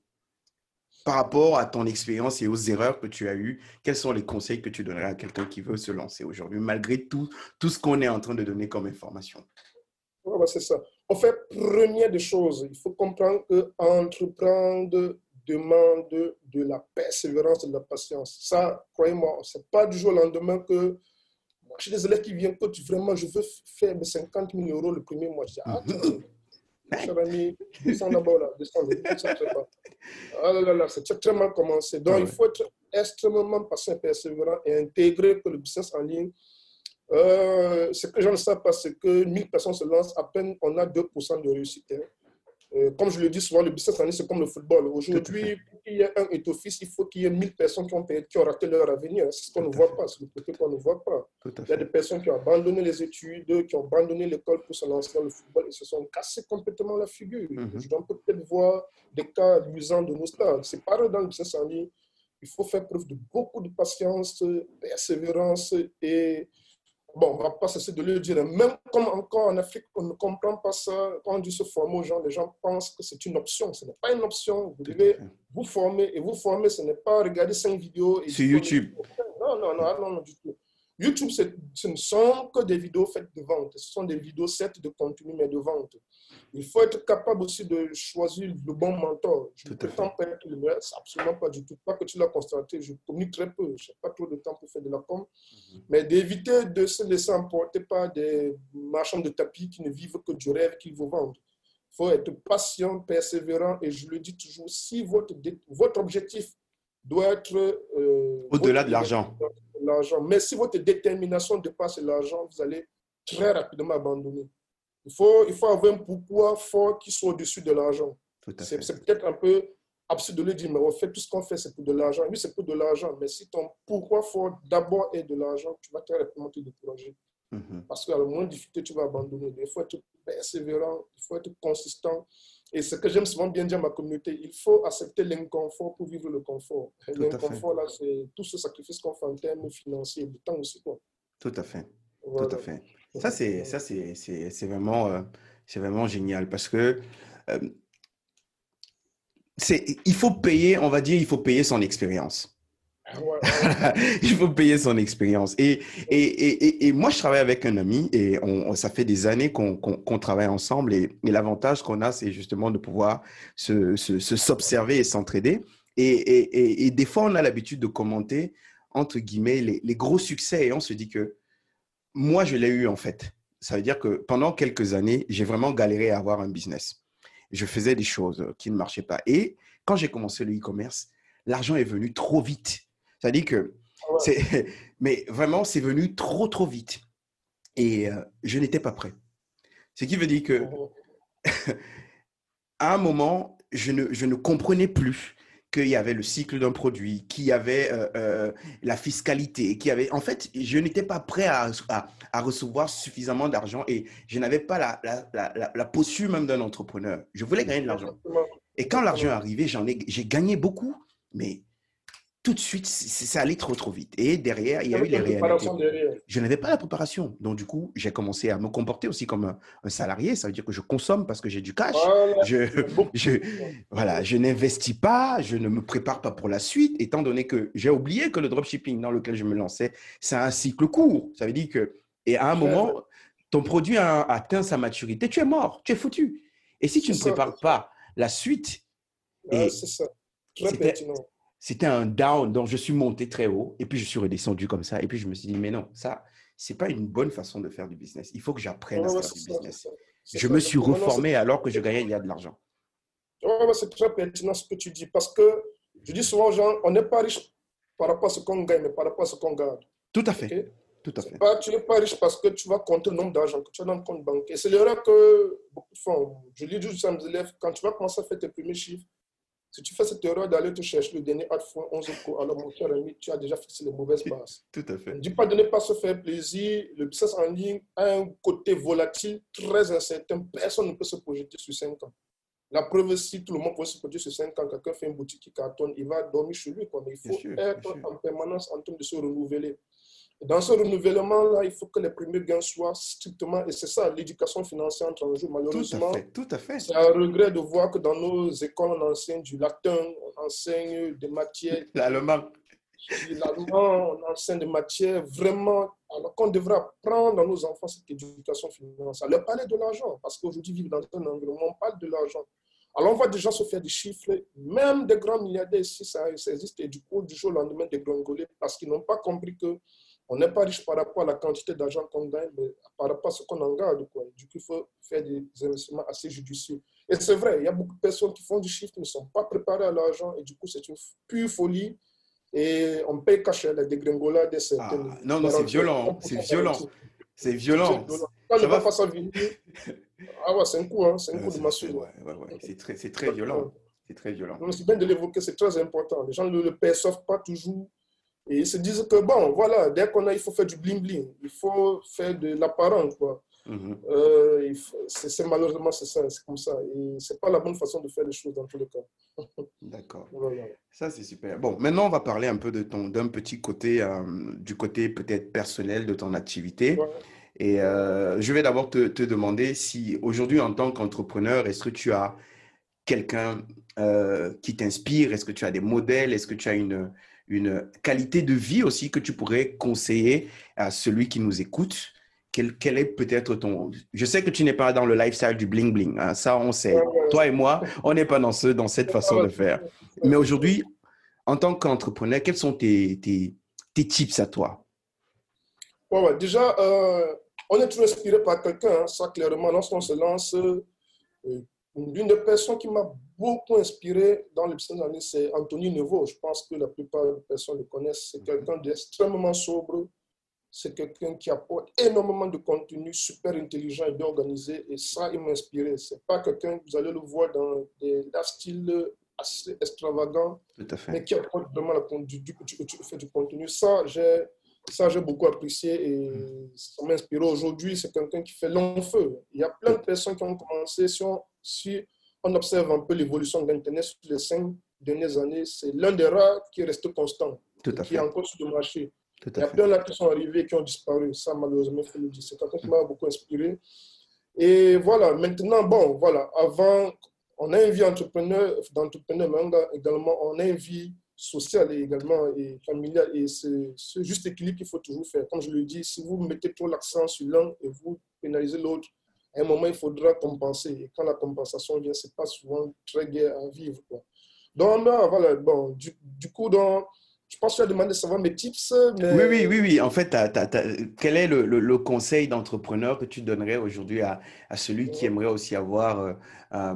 Par rapport à ton expérience et aux erreurs que tu as eues, quels sont les conseils que tu donnerais à quelqu'un qui veut se lancer aujourd'hui, malgré tout, tout ce qu'on est en train de donner comme information? Bah, C'est ça. En fait, première des choses, il faut comprendre qu'entreprendre demande de la persévérance et de la patience. Ça, croyez-moi, ce n'est pas du jour au lendemain que j'ai des élèves qui viennent, coach, vraiment, je veux faire mes 50 000 euros le premier mois. Je dis, ah, cher ami, descends d'abord là, descends, ça ne pas. Ah là là là, c'est très mal commencé. Donc, il faut être extrêmement patient persévérant et intégrer que le business en ligne, euh, ce que je ne sais pas, c'est que 1000 personnes se lancent, à peine on a 2% de réussite. Hein. Euh, comme je le dis souvent, le business en ligne, c'est comme le football. Aujourd'hui, pour qu'il y ait un étoffice, il faut qu'il y ait 1000 personnes qui ont, qui ont raté leur avenir. C'est ce qu'on ne voit pas, c'est le côté qu'on ne voit pas. Il y a des personnes qui ont abandonné les études, qui ont abandonné l'école pour se lancer dans le football et se sont cassés complètement la figure. Mhm. Je dois peut-être voir des cas amusants de nos stars. C'est pareil dans le business en ligne. Il faut faire preuve de beaucoup de patience, persévérance et bon, on ne va pas cesser de le dire, même comme encore en Afrique, on ne comprend pas ça, quand on dit se former aux gens, les gens pensent que c'est une option. Ce n'est pas une option. Vous devez vous former, et vous former, ce n'est pas regarder cinq vidéos. Sur YouTube. Non, non, non, non, non, du tout. YouTube, ce ne sont que des vidéos faites de vente. Ce sont des vidéos, certes, de contenu, mais de vente. Il faut être capable aussi de choisir le bon mentor. Je ne prétends pas être le meilleur, absolument pas du tout. Pas que tu l'as constaté, je communique très peu. Je n'ai pas trop de temps pour faire de la com. Mhm. Mais d'éviter de se laisser emporter par des marchands de tapis qui ne vivent que du rêve qu'ils vous vendent. Il faut être patient, persévérant. Et je le dis toujours, si votre, votre objectif doit être... Euh, Au-delà de l'argent l'argent. Mais si votre détermination dépasse l'argent, vous allez très rapidement abandonner. Il faut, il faut avoir un pourquoi fort qui soit au-dessus de l'argent. C'est peut-être un peu absurde de le dire, mais on fait tout ce qu'on fait, c'est pour de l'argent. Oui, c'est pour de l'argent. Mais si ton pourquoi fort d'abord est de l'argent, tu vas très rapidement te décourager. Mhm. Parce qu'à le moins de difficulté, tu vas abandonner. Il faut être persévérant, il faut être consistant. Et ce que j'aime souvent bien dire à ma communauté, il faut accepter l'inconfort pour vivre le confort. L'inconfort, là, c'est tout ce sacrifice qu'on fait en termes financiers, du temps aussi. Quoi. Tout à fait. Tout à fait. Ça, c'est, ça, c'est, c'est, vraiment, euh, c'est vraiment génial parce que euh, c'est, il faut payer, on va dire, il faut payer son expérience. il faut payer son expérience. Et, et, et, et, moi, je travaille avec un ami et on, ça fait des années qu'on travaille ensemble. Et, l'avantage qu'on a, c'est justement de pouvoir se, s'observer et s'entraider. Et, des fois, on a l'habitude de commenter, entre guillemets, les, les, gros succès. Et on se dit que moi, je l'ai eu en fait. Ça veut dire que pendant quelques années, j'ai vraiment galéré à avoir un business. Je faisais des choses qui ne marchaient pas. Et quand j'ai commencé le e-commerce, l'argent est venu trop vite ça dit que, c'est, mais vraiment, c'est venu trop, trop vite. Et euh, je n'étais pas prêt. Ce qui veut dire que, oh. à un moment, je ne, je ne comprenais plus qu'il y avait le cycle d'un produit, qu'il y avait euh, euh, la fiscalité, qu'il y avait... En fait, je n'étais pas prêt à, à, recevoir suffisamment d'argent et je n'avais pas la, la, la, la, posture même d'un entrepreneur. Je voulais gagner de l'argent. Et quand l'argent est arrivé, j'en ai, j'ai gagné beaucoup, mais tout de suite, ça allait trop, trop vite. Et derrière, il y a eu les réalités. Je n'avais pas la préparation. Donc, du coup, j'ai commencé à me comporter aussi comme un, salarié. Ça veut dire que je consomme parce que j'ai du cash. Je, je, voilà, je n'investis pas, je ne me prépare pas pour la suite, étant donné que j'ai oublié que le dropshipping dans lequel je me lançais, c'est un cycle court. Ça veut dire que, et à un moment, ton produit a atteint sa maturité, tu es mort, tu es foutu. Et si tu ne prépares pas la suite, c'est ça. Très pertinent c'était un down, donc je suis monté très haut et puis je suis redescendu comme ça. Et puis je me suis dit, mais non, ça, c'est pas une bonne façon de faire du business. Il faut que j'apprenne à faire du business. Je me suis reformé alors que je gagnais il y a de l'argent. C'est très pertinent ce que tu dis parce que je dis souvent aux gens, on n'est pas riche par rapport à ce qu'on gagne, mais par rapport à ce qu'on garde. Tout à fait. Tout à fait. Pas- tu n'es pas riche parce que tu vas compter le nombre d'argent que tu as dans le compte bancaire. C'est l'erreur que beaucoup font. Je dis juste à mes élèves, quand tu vas commencer à faire tes premiers chiffres, si tu fais cette erreur d'aller te chercher le dernier fois 11 euros, alors mon cher ami, tu as déjà fixé les mauvaises bases. Tout à fait. ne dis pas de ne pas se faire plaisir. Le business en ligne a un côté volatile, très incertain. Personne ne peut se projeter sur 5 ans. La preuve, si tout le monde peut se projeter sur 5 ans, quelqu'un fait une boutique qui cartonne, il va dormir chez lui. Quoi. Mais il faut sûr, être en permanence en train de se renouveler. Dans ce renouvellement-là, il faut que les premiers gains soient strictement, et c'est ça, l'éducation financière entre en jeu. Tout Malheureusement, à fait. Tout à fait. c'est un regret de voir que dans nos écoles, on enseigne du latin, on enseigne des matières L'allemand. l'allemand, on enseigne des matières vraiment, alors qu'on devrait apprendre dans nos enfants cette éducation financière. Leur parler de l'argent, parce qu'aujourd'hui, vivre dans un environnement, on parle de l'argent. Alors, on voit des gens se faire des chiffres, même des grands milliardaires ici, ça, ça existe, et du coup, du jour au lendemain, des grongolais, parce qu'ils n'ont pas compris que on n'est pas riche par rapport à la quantité d'argent qu'on gagne, mais par rapport à ce qu'on en garde. Quoi. Du coup, il faut faire des investissements assez judicieux. Et c'est vrai, il y a beaucoup de personnes qui font du chiffre, qui ne sont pas préparées à l'argent, et du coup, c'est une pure folie. Et on paye caché la dégringolade de certaines. Ah, non, non, c'est violent, c'est violent. C'est violent. Quand va- pas ça venir, ah ouais, c'est un coup, hein, c'est un Euh, coup de massue. ouais, ouais, ouais. C'est très, très violent. C'est très violent. C'est bien de l'évoquer, c'est très important. Les gens ne le perçoivent pas toujours. Et ils se disent que, bon, voilà, dès qu'on a, il faut faire du bling-bling. Il faut faire de l'apparent, quoi. Mhm. Euh, c'est malheureusement, c'est ça, c'est comme ça. Et c'est pas la bonne façon de faire les choses dans tous les cas. D'accord. Voilà. Ça, c'est super. Bon, maintenant, on va parler un peu de ton, d'un petit côté, euh, du côté peut-être personnel de ton activité. Ouais. Et euh, je vais d'abord te, te demander si aujourd'hui, en tant qu'entrepreneur, est-ce que tu as quelqu'un qui t'inspire? Est-ce que tu as des modèles? Est-ce que tu as une, une qualité de vie aussi que tu pourrais conseiller à celui qui nous écoute? Quel, est peut-être ton... Je sais que tu n'es pas dans le lifestyle du bling-bling, hein, ça on sait. Toi et moi, on n'est pas dans, ce, dans cette façon de faire. Mais aujourd'hui, en tant qu'entrepreneur, quels sont tes, tes, tes tips à toi? Ouais, ouais. Déjà, euh, on est toujours inspiré par quelqu'un, hein, ça clairement, lorsqu'on se lance. euh, L'une des personnes qui m'a beaucoup inspiré dans le business en ligne, c'est Anthony Neveu. Je pense que la plupart des personnes le connaissent. C'est quelqu'un d'extrêmement sobre. C'est quelqu'un qui apporte énormément de contenu super intelligent et bien organisé. Et ça, il m'a inspiré. C'est pas quelqu'un, vous allez le voir dans des styles assez extravagants mais qui apporte vraiment la, du, du, du- du contenu. Ça, j'ai ça, j'ai beaucoup apprécié et ça m'a inspiré. Aujourd'hui, c'est quelqu'un qui fait long feu. Il y a plein de personnes qui ont commencé. Si on, si on observe un peu l'évolution d'Internet sur les cinq dernières années, c'est l'un des rares qui reste constant, Tout à qui est encore sur le marché. Tout Il y a fait. plein là qui sont arrivés et qui ont disparu. Ça, malheureusement, il faut le dire. C'est quelqu'un qui m'a beaucoup inspiré. Et voilà, maintenant, bon, voilà, avant, on a une vie entrepreneur, d'entrepreneur, mais on a également, on a une vie sociale et également et familiale. Et c'est ce juste équilibre qu'il faut toujours faire. Comme je le dis, si vous mettez trop l'accent sur l'un et vous pénalisez l'autre, à un moment, il faudra compenser. Et quand la compensation vient, c'est pas souvent très gai à vivre. Quoi. Donc, là, voilà, bon, du, du coup, donc, je pense que tu as demandé de savoir mes tips. Mais... Oui, oui, oui, oui. En fait, t'as- t'as- t'as- quel est le, le- le conseil d'entrepreneur que tu donnerais aujourd'hui à, à celui qui aimerait aussi avoir, euh, euh,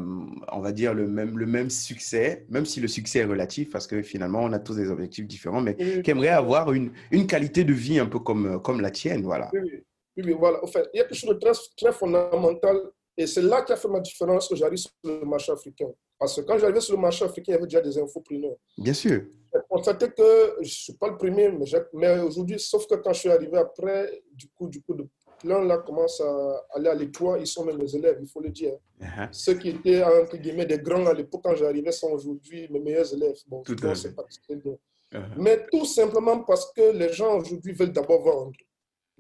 on va dire, le même, le même succès, même si le succès est relatif, parce que finalement, on a tous des objectifs différents, mais qui aimerait avoir une, une qualité de vie un peu comme, comme la tienne, voilà. Oui, oui, oui, oui, voilà. Il y a quelque chose de très, très fondamental et c'est là qui a fait ma différence que j'arrive sur le marché africain. Parce que quand j'arrivais sur le marché africain, il y avait déjà des infopreneurs. Bien sûr. J'ai constaté que je ne suis pas le premier, mais, aujourd'hui, sauf que quand je suis arrivé après, du coup, du coup, de là commencent à aller à l'étoile, ils sont même mes élèves, il faut le dire. Uh-huh. Ceux qui étaient, entre guillemets, des grands à l'époque quand j'arrivais sont aujourd'hui mes meilleurs élèves. Bon, Tout à fait. pas. Uh-huh. Mais tout simplement parce que les gens aujourd'hui veulent d'abord vendre.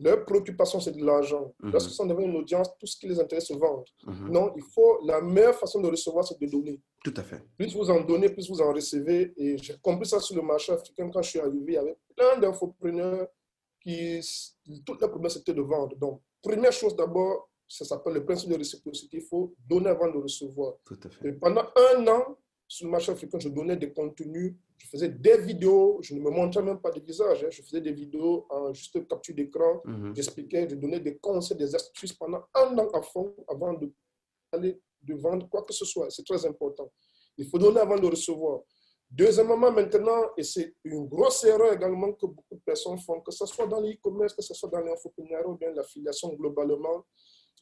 Leur préoccupation, c'est de l'argent. Mhm. Lorsqu'ils sont devant une audience, tout ce qui les intéresse, c'est vendre. Mhm. Non, il faut, la meilleure façon de recevoir, c'est de donner. Tout à fait. Plus vous en donnez, plus vous en recevez. Et j'ai compris ça sur le marché africain quand je suis arrivé. Il y avait plein d'infopreneurs qui, toute la promesse, c'était de vendre. Donc, première chose d'abord, ça s'appelle le principe de réciprocité. Il faut donner avant de recevoir. Tout à fait. Et pendant un an, sur le marché africain, je donnais des contenus, je faisais des vidéos, je ne me montrais même pas de visage, hein. je faisais des vidéos en juste capture d'écran, Mhm. j'expliquais, je donnais des conseils, des astuces pendant un an à fond avant de aller de vendre quoi que ce soit. C'est très important. Il faut donner avant de recevoir. Deuxièmement, maintenant, et c'est une grosse erreur également que beaucoup de personnes font, que ce soit dans l'e-commerce, que ce soit dans l'infoprenariat ou bien l'affiliation globalement,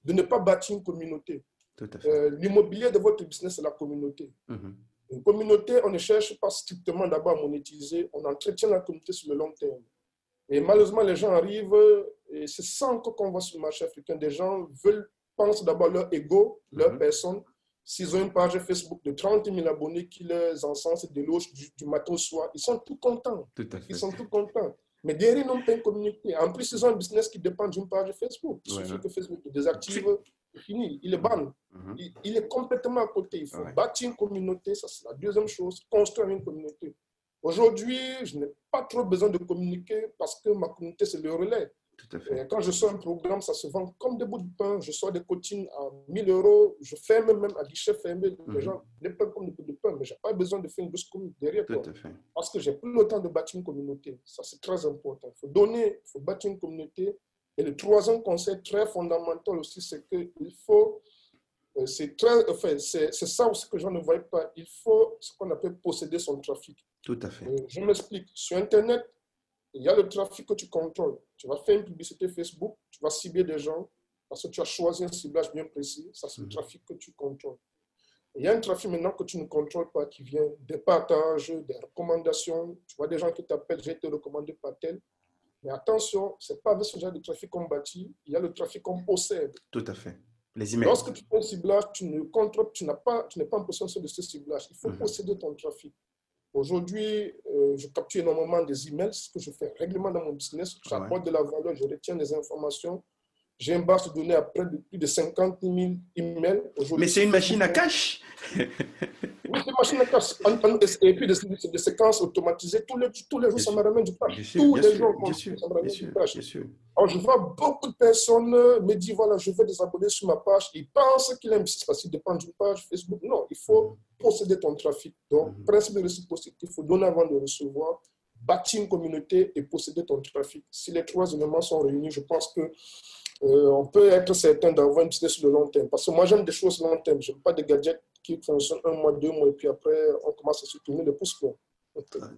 de ne pas bâtir une communauté. Euh, l'immobilier de votre business, c'est la communauté. Mhm. Une communauté, on ne cherche pas strictement d'abord à monétiser, on entretient la communauté sur le long terme. Et malheureusement, les gens arrivent, et c'est ça encore qu'on voit sur le marché africain, des gens veulent, pensent d'abord leur ego, leur mhm. personne. S'ils ont une page Facebook de 30 000 abonnés qui les encensent de l'autre du, du, matin au soir, ils sont tout contents. Ils sont tout contents. Mais derrière, ils n'ont pas une communauté. En plus, ils ont un business qui dépend d'une page Facebook. Il suffit que Facebook désactive, fini. Il est ban. Mhm. il, est complètement à côté. Il faut bâtir une communauté. Ça, c'est la deuxième chose. Construire une communauté. Aujourd'hui, je n'ai pas trop besoin de communiquer parce que ma communauté, c'est le relais. quand je sors un programme, ça se vend comme des bouts de pain. Je sors des coachings à 1000 euros. Je ferme même à guichet fermé. Les mhm. gens les prennent comme des bouts de pain, mais je n'ai pas besoin de faire une grosse communauté derrière. Parce que j'ai plus le temps de bâtir une communauté. Ça, c'est très important. Il faut donner, il faut bâtir une communauté. Et le troisième conseil très fondamental aussi, c'est qu'il faut euh, c'est enfin, c'est ça aussi que je ne voyais pas. Il faut ce qu'on appelle posséder son trafic. Tout à fait. Euh, je m'explique. Sur Internet, il y a le trafic que tu contrôles. Tu vas faire une publicité Facebook, tu vas cibler des gens parce que tu as choisi un ciblage bien précis. Ça, c'est le mhm. trafic que tu contrôles. Il y a un trafic maintenant que tu ne contrôles pas qui vient des partages, des recommandations. Tu vois des gens qui t'appellent, j'ai été recommandé par tel. Mais attention, ce n'est pas avec ce genre de trafic qu'on bâtit, il y a le trafic qu'on possède. Tout à fait. Les emails. Lorsque tu fais un ciblage, tu ne contrôles, tu n'as pas, tu n'es pas en possession de ce ciblage. Il faut mhm. posséder ton trafic. Aujourd'hui, euh, je capture énormément des emails, ce que je fais régulièrement dans mon business. J'apporte de la valeur, je retiens des informations. J'ai une base de données à près de plus de 50 000 emails. Mais c'est une machine à cash Oui, c'est une machine à cash. Et puis des, séquences automatisées. Tous les, tous les jours, ça me ramène du cash. Tous les jours, ça me ramène du cash. Alors, je vois beaucoup de personnes me dire voilà, je veux des abonnés sur ma page. Ils pensent qu'il un business parce qu'il dépend d'une page Facebook. Non, il faut posséder ton trafic. Donc, mm -hmm. principe de réciprocité, il faut donner avant de recevoir, bâtir une communauté et posséder ton trafic. Si les trois éléments sont réunis, je pense que euh, on peut être certain d'avoir une business sur le long terme. Parce que moi, j'aime des choses long terme. Je n'aime pas des gadgets qui fonctionnent un mois, deux mois, et puis après, on commence à tourner le pouce. Quoi.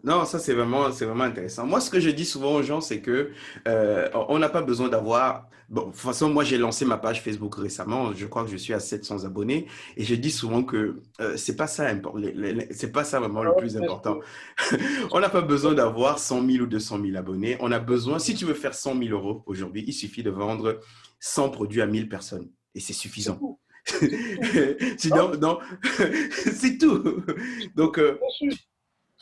Non, ça c'est vraiment, c'est vraiment intéressant. Moi, ce que je dis souvent aux gens, c'est que euh, on n'a pas besoin d'avoir. Bon, de toute façon, moi j'ai lancé ma page Facebook récemment. Je crois que je suis à 700 abonnés et je dis souvent que euh, c'est pas ça, c'est pas ça vraiment le plus important. on n'a pas besoin d'avoir 100 000 ou 200 000 abonnés. On a besoin, si tu veux faire 100 000 euros aujourd'hui, il suffit de vendre 100 produits à 1000 personnes et c'est suffisant. Sinon, non, c'est tout. Donc, euh,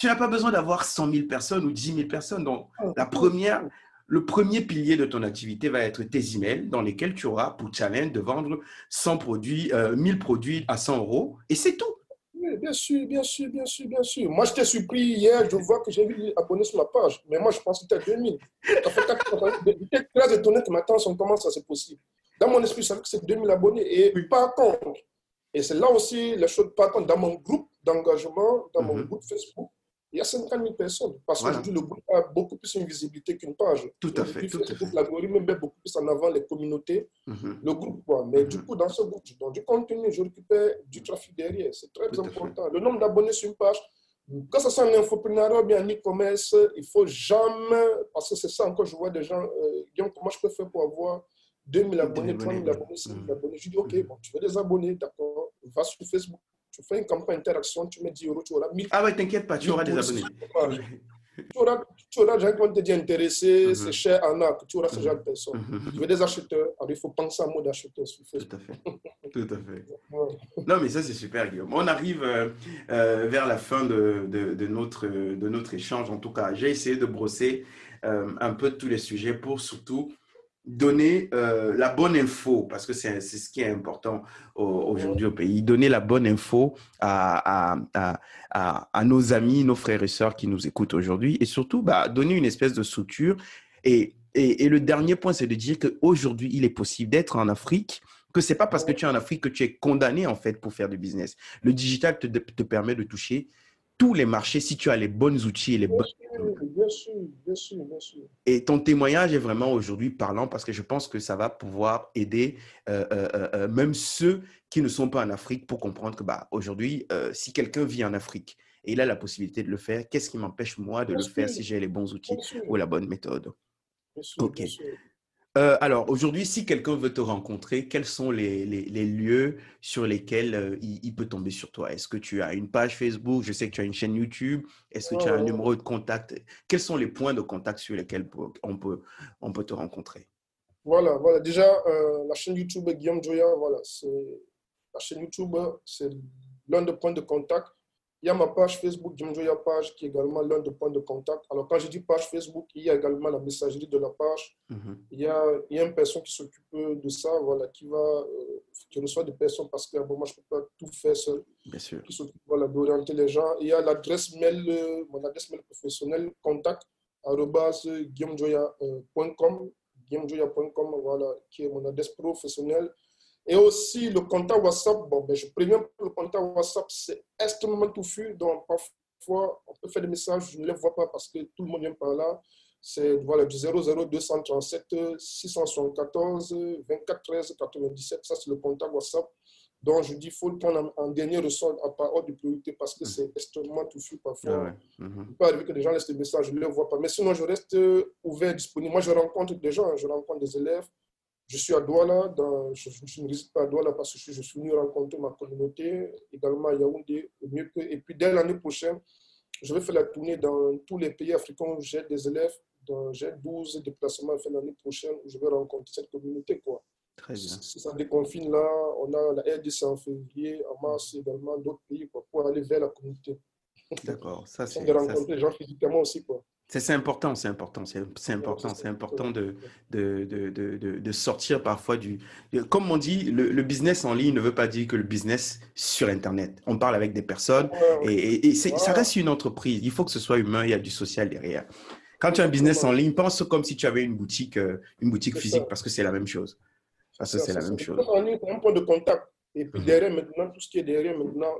tu n'as pas besoin d'avoir 100 000 personnes ou 10 000 personnes. Donc, oh. la première, le premier pilier de ton activité va être tes emails dans lesquels tu auras pour challenge de vendre 100 produits, 1000 euh, produits à 100 euros et c'est tout. Oui, bien sûr, bien sûr, bien sûr, bien sûr. Moi, je t'ai surpris hier, je vois que j'ai vu abonnés sur ma page, mais moi, je pense que c'était 2000. J'étais très étonné que maintenant, comment ça c'est possible? Dans mon esprit, je savais que c'est 2000 abonnés. Et par contre, et c'est là aussi la chose, par contre, dans mon groupe d'engagement, dans mon mhm. groupe Facebook, il y a 50 000 personnes. Parce qu'aujourd'hui, le groupe a beaucoup plus une visibilité qu'une page. Tout à fait. L'algorithme met beaucoup plus en avant les communautés, mhm. le groupe. Quoi. Mais du mhm. coup, dans ce groupe, je donne du contenu, je récupère du trafic derrière. C'est très important. Le nombre d'abonnés sur une page, que ce soit en infoprenariat ou bien en e-commerce, il faut jamais, parce que c'est ça encore, je vois des gens, euh, comment je peux faire pour avoir 2000 abonnés, 3000 abonnés, 5000 mhm. abonnés? Je dis, OK, bon, tu veux des abonnés, d'accord, va sur Facebook, tu fais une campagne d'interaction, tu mets 10 euros, tu auras 1000. Ah ouais, t'inquiète pas, tu auras des abonnés. Tu auras, tu auras des gens qui vont te dire intéressé, mhm. c'est cher, arnaque, tu auras ce genre de personnes. Mhm. Tu veux des acheteurs, alors il faut penser à mot d'acheteur sur Facebook. Tout à fait. Tout à fait. Non, mais ça, c'est super, Guillaume. On arrive euh, euh, vers la fin de, de, de, notre, de notre échange. En tout cas, j'ai essayé de brosser euh, un peu tous les sujets pour surtout donner euh, la bonne info, parce que c'est ce qui est important aujourd'hui au pays, donner la bonne info à, à, à, à, nos amis, nos frères et sœurs qui nous écoutent aujourd'hui, et surtout bah, donner une espèce de structure. Et, et, et le dernier point, c'est de dire qu'aujourd'hui, il est possible d'être en Afrique, que c'est pas parce que tu es en Afrique que tu es condamné en fait pour faire du business. Le digital te, te permet de toucher tous les marchés si tu as les bons outils et les Bien bonnes sûr, bien sûr, bien sûr, bien sûr. Et ton témoignage est vraiment aujourd'hui parlant parce que je pense que ça va pouvoir aider euh, euh, euh, même ceux qui ne sont pas en Afrique pour comprendre que bah, aujourd'hui, si quelqu'un vit en Afrique et il a la possibilité de le faire, qu'est-ce qui m'empêche moi de Bien le faire si j'ai les bons outils ou la bonne méthode? bien sûr, Ok. bien sûr. Euh, alors, aujourd'hui, si quelqu'un veut te rencontrer, quels sont les, les- les lieux sur lesquels euh, il, il peut tomber sur toi? Est-ce que tu as une page Facebook? Je sais que tu as une chaîne YouTube. Est-ce que tu as un ouais. numéro de contact? Quels sont les points de contact sur lesquels on peut, on peut te rencontrer? Voilà, voilà. Déjà, euh, la chaîne YouTube Guillaume Joya, voilà, c'est la chaîne YouTube, c'est l'un des points de contact. Il y a ma page Facebook, Joya page, qui est également l'un des points de contact. Alors, quand je dis page Facebook, il y a également la messagerie de la page. Mhm. Il y a, il y a une personne qui s'occupe de ça, voilà, qui va, euh, qui reçoit des personnes parce que bon, moi, je ne peux pas tout faire seul, Bien sûr. qui s'occupe voilà, d'orienter les gens. Il y a l'adresse mail, euh, mon adresse mail professionnelle, contact, guillaumejoya.com, guillaumejoya.com, voilà, qui est mon adresse professionnelle. Et aussi le contact WhatsApp, bon, ben, je préviens pour le contact WhatsApp, c'est extrêmement touffu, donc parfois on peut faire des messages, je ne les vois pas parce que tout le monde vient par là. C'est voilà, du 00237 674 24 13 97, ça c'est le contact WhatsApp. Donc je dis, il faut le prendre en, en dernier ressort à part ordre de priorité parce que c'est extrêmement touffu parfois. Ah ouais. Mhm. Il peut arriver que les gens laissent des messages, je ne les vois pas. Mais sinon, je reste euh, ouvert, disponible. Moi, je rencontre des gens, je rencontre des élèves. Je suis à Douala, dans, je, je ne réside pas à Douala parce que je, je suis venu rencontrer ma communauté, également à Yaoundé, au mieux que. Et puis, dès l'année prochaine, je vais faire la tournée dans tous les pays africains où j'ai des élèves. J'ai 12 déplacements à faire l'année prochaine où je vais rencontrer cette communauté. Quoi. Très bien. Si ça déconfine là, on a la RDC en février, en mars également, d'autres pays quoi, pour aller vers la communauté. D'accord. Ça, c'est de rencontrer les gens physiquement aussi. Quoi. C'est- important, c'est important, c'est important, c'est important de, de, de, de, sortir parfois du... comme on dit, le, le business en ligne ne veut pas dire que le business sur Internet. On parle avec des personnes et, et- ça reste une entreprise. Il faut que ce soit humain, il y a du social derrière. Quand tu as un business en ligne, pense comme si tu avais une boutique, euh, une boutique physique parce que c'est la même chose. Parce que c'est la même chose. En ligne, un point de contact. Et puis Mhm. derrière, maintenant, tout ce qui est derrière, maintenant,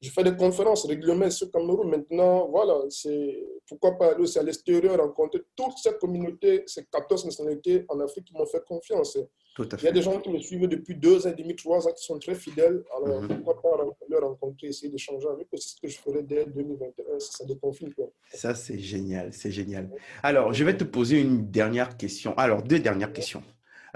je fais des conférences régulièrement sur Cameroun. Maintenant, voilà, c'est pourquoi pas aller aussi à l'extérieur, rencontrer toute cette communauté, ces 14 nationalités en Afrique qui m'ont fait confiance. Tout à Il y a des gens qui me suivent depuis deux ans et demi, trois ans, qui sont très fidèles. Alors, Mhm. pourquoi pas les rencontrer, essayer d'échanger avec eux? C'est ce que je ferai dès 2021, si ça déconfine. Quoi. Ça, c'est génial, c'est génial. Alors, je vais te poser une dernière question. Alors, deux dernières questions.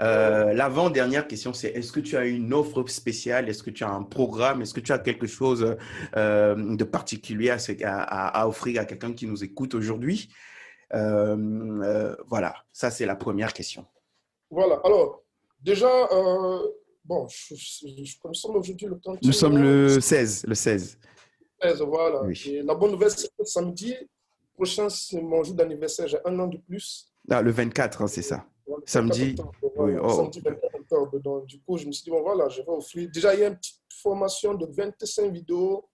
Euh, L'avant-dernière question, c'est est-ce que tu as une offre spéciale? Est-ce que tu as un programme? Est-ce que tu as quelque chose euh, de particulier à, offrir à quelqu'un qui nous écoute aujourd'hui? Euh, voilà, ça, c'est la première question. Voilà, alors, déjà, bon, je, je, sommes aujourd'hui le 31 Nous sommes le 16, le 16. 16, voilà. Oui. Et la bonne nouvelle, c'est que samedi prochain, c'est mon jour d'anniversaire. J'ai un an de plus. Ah, le 24, hein, c'est ça. Le Samedi. 24 octobre, voilà, Oui, oh. Samedi 24 octobre. Donc, du coup, je me suis dit, bon, voilà, je vais offrir. Déjà, il y a une petite formation de 25 vidéos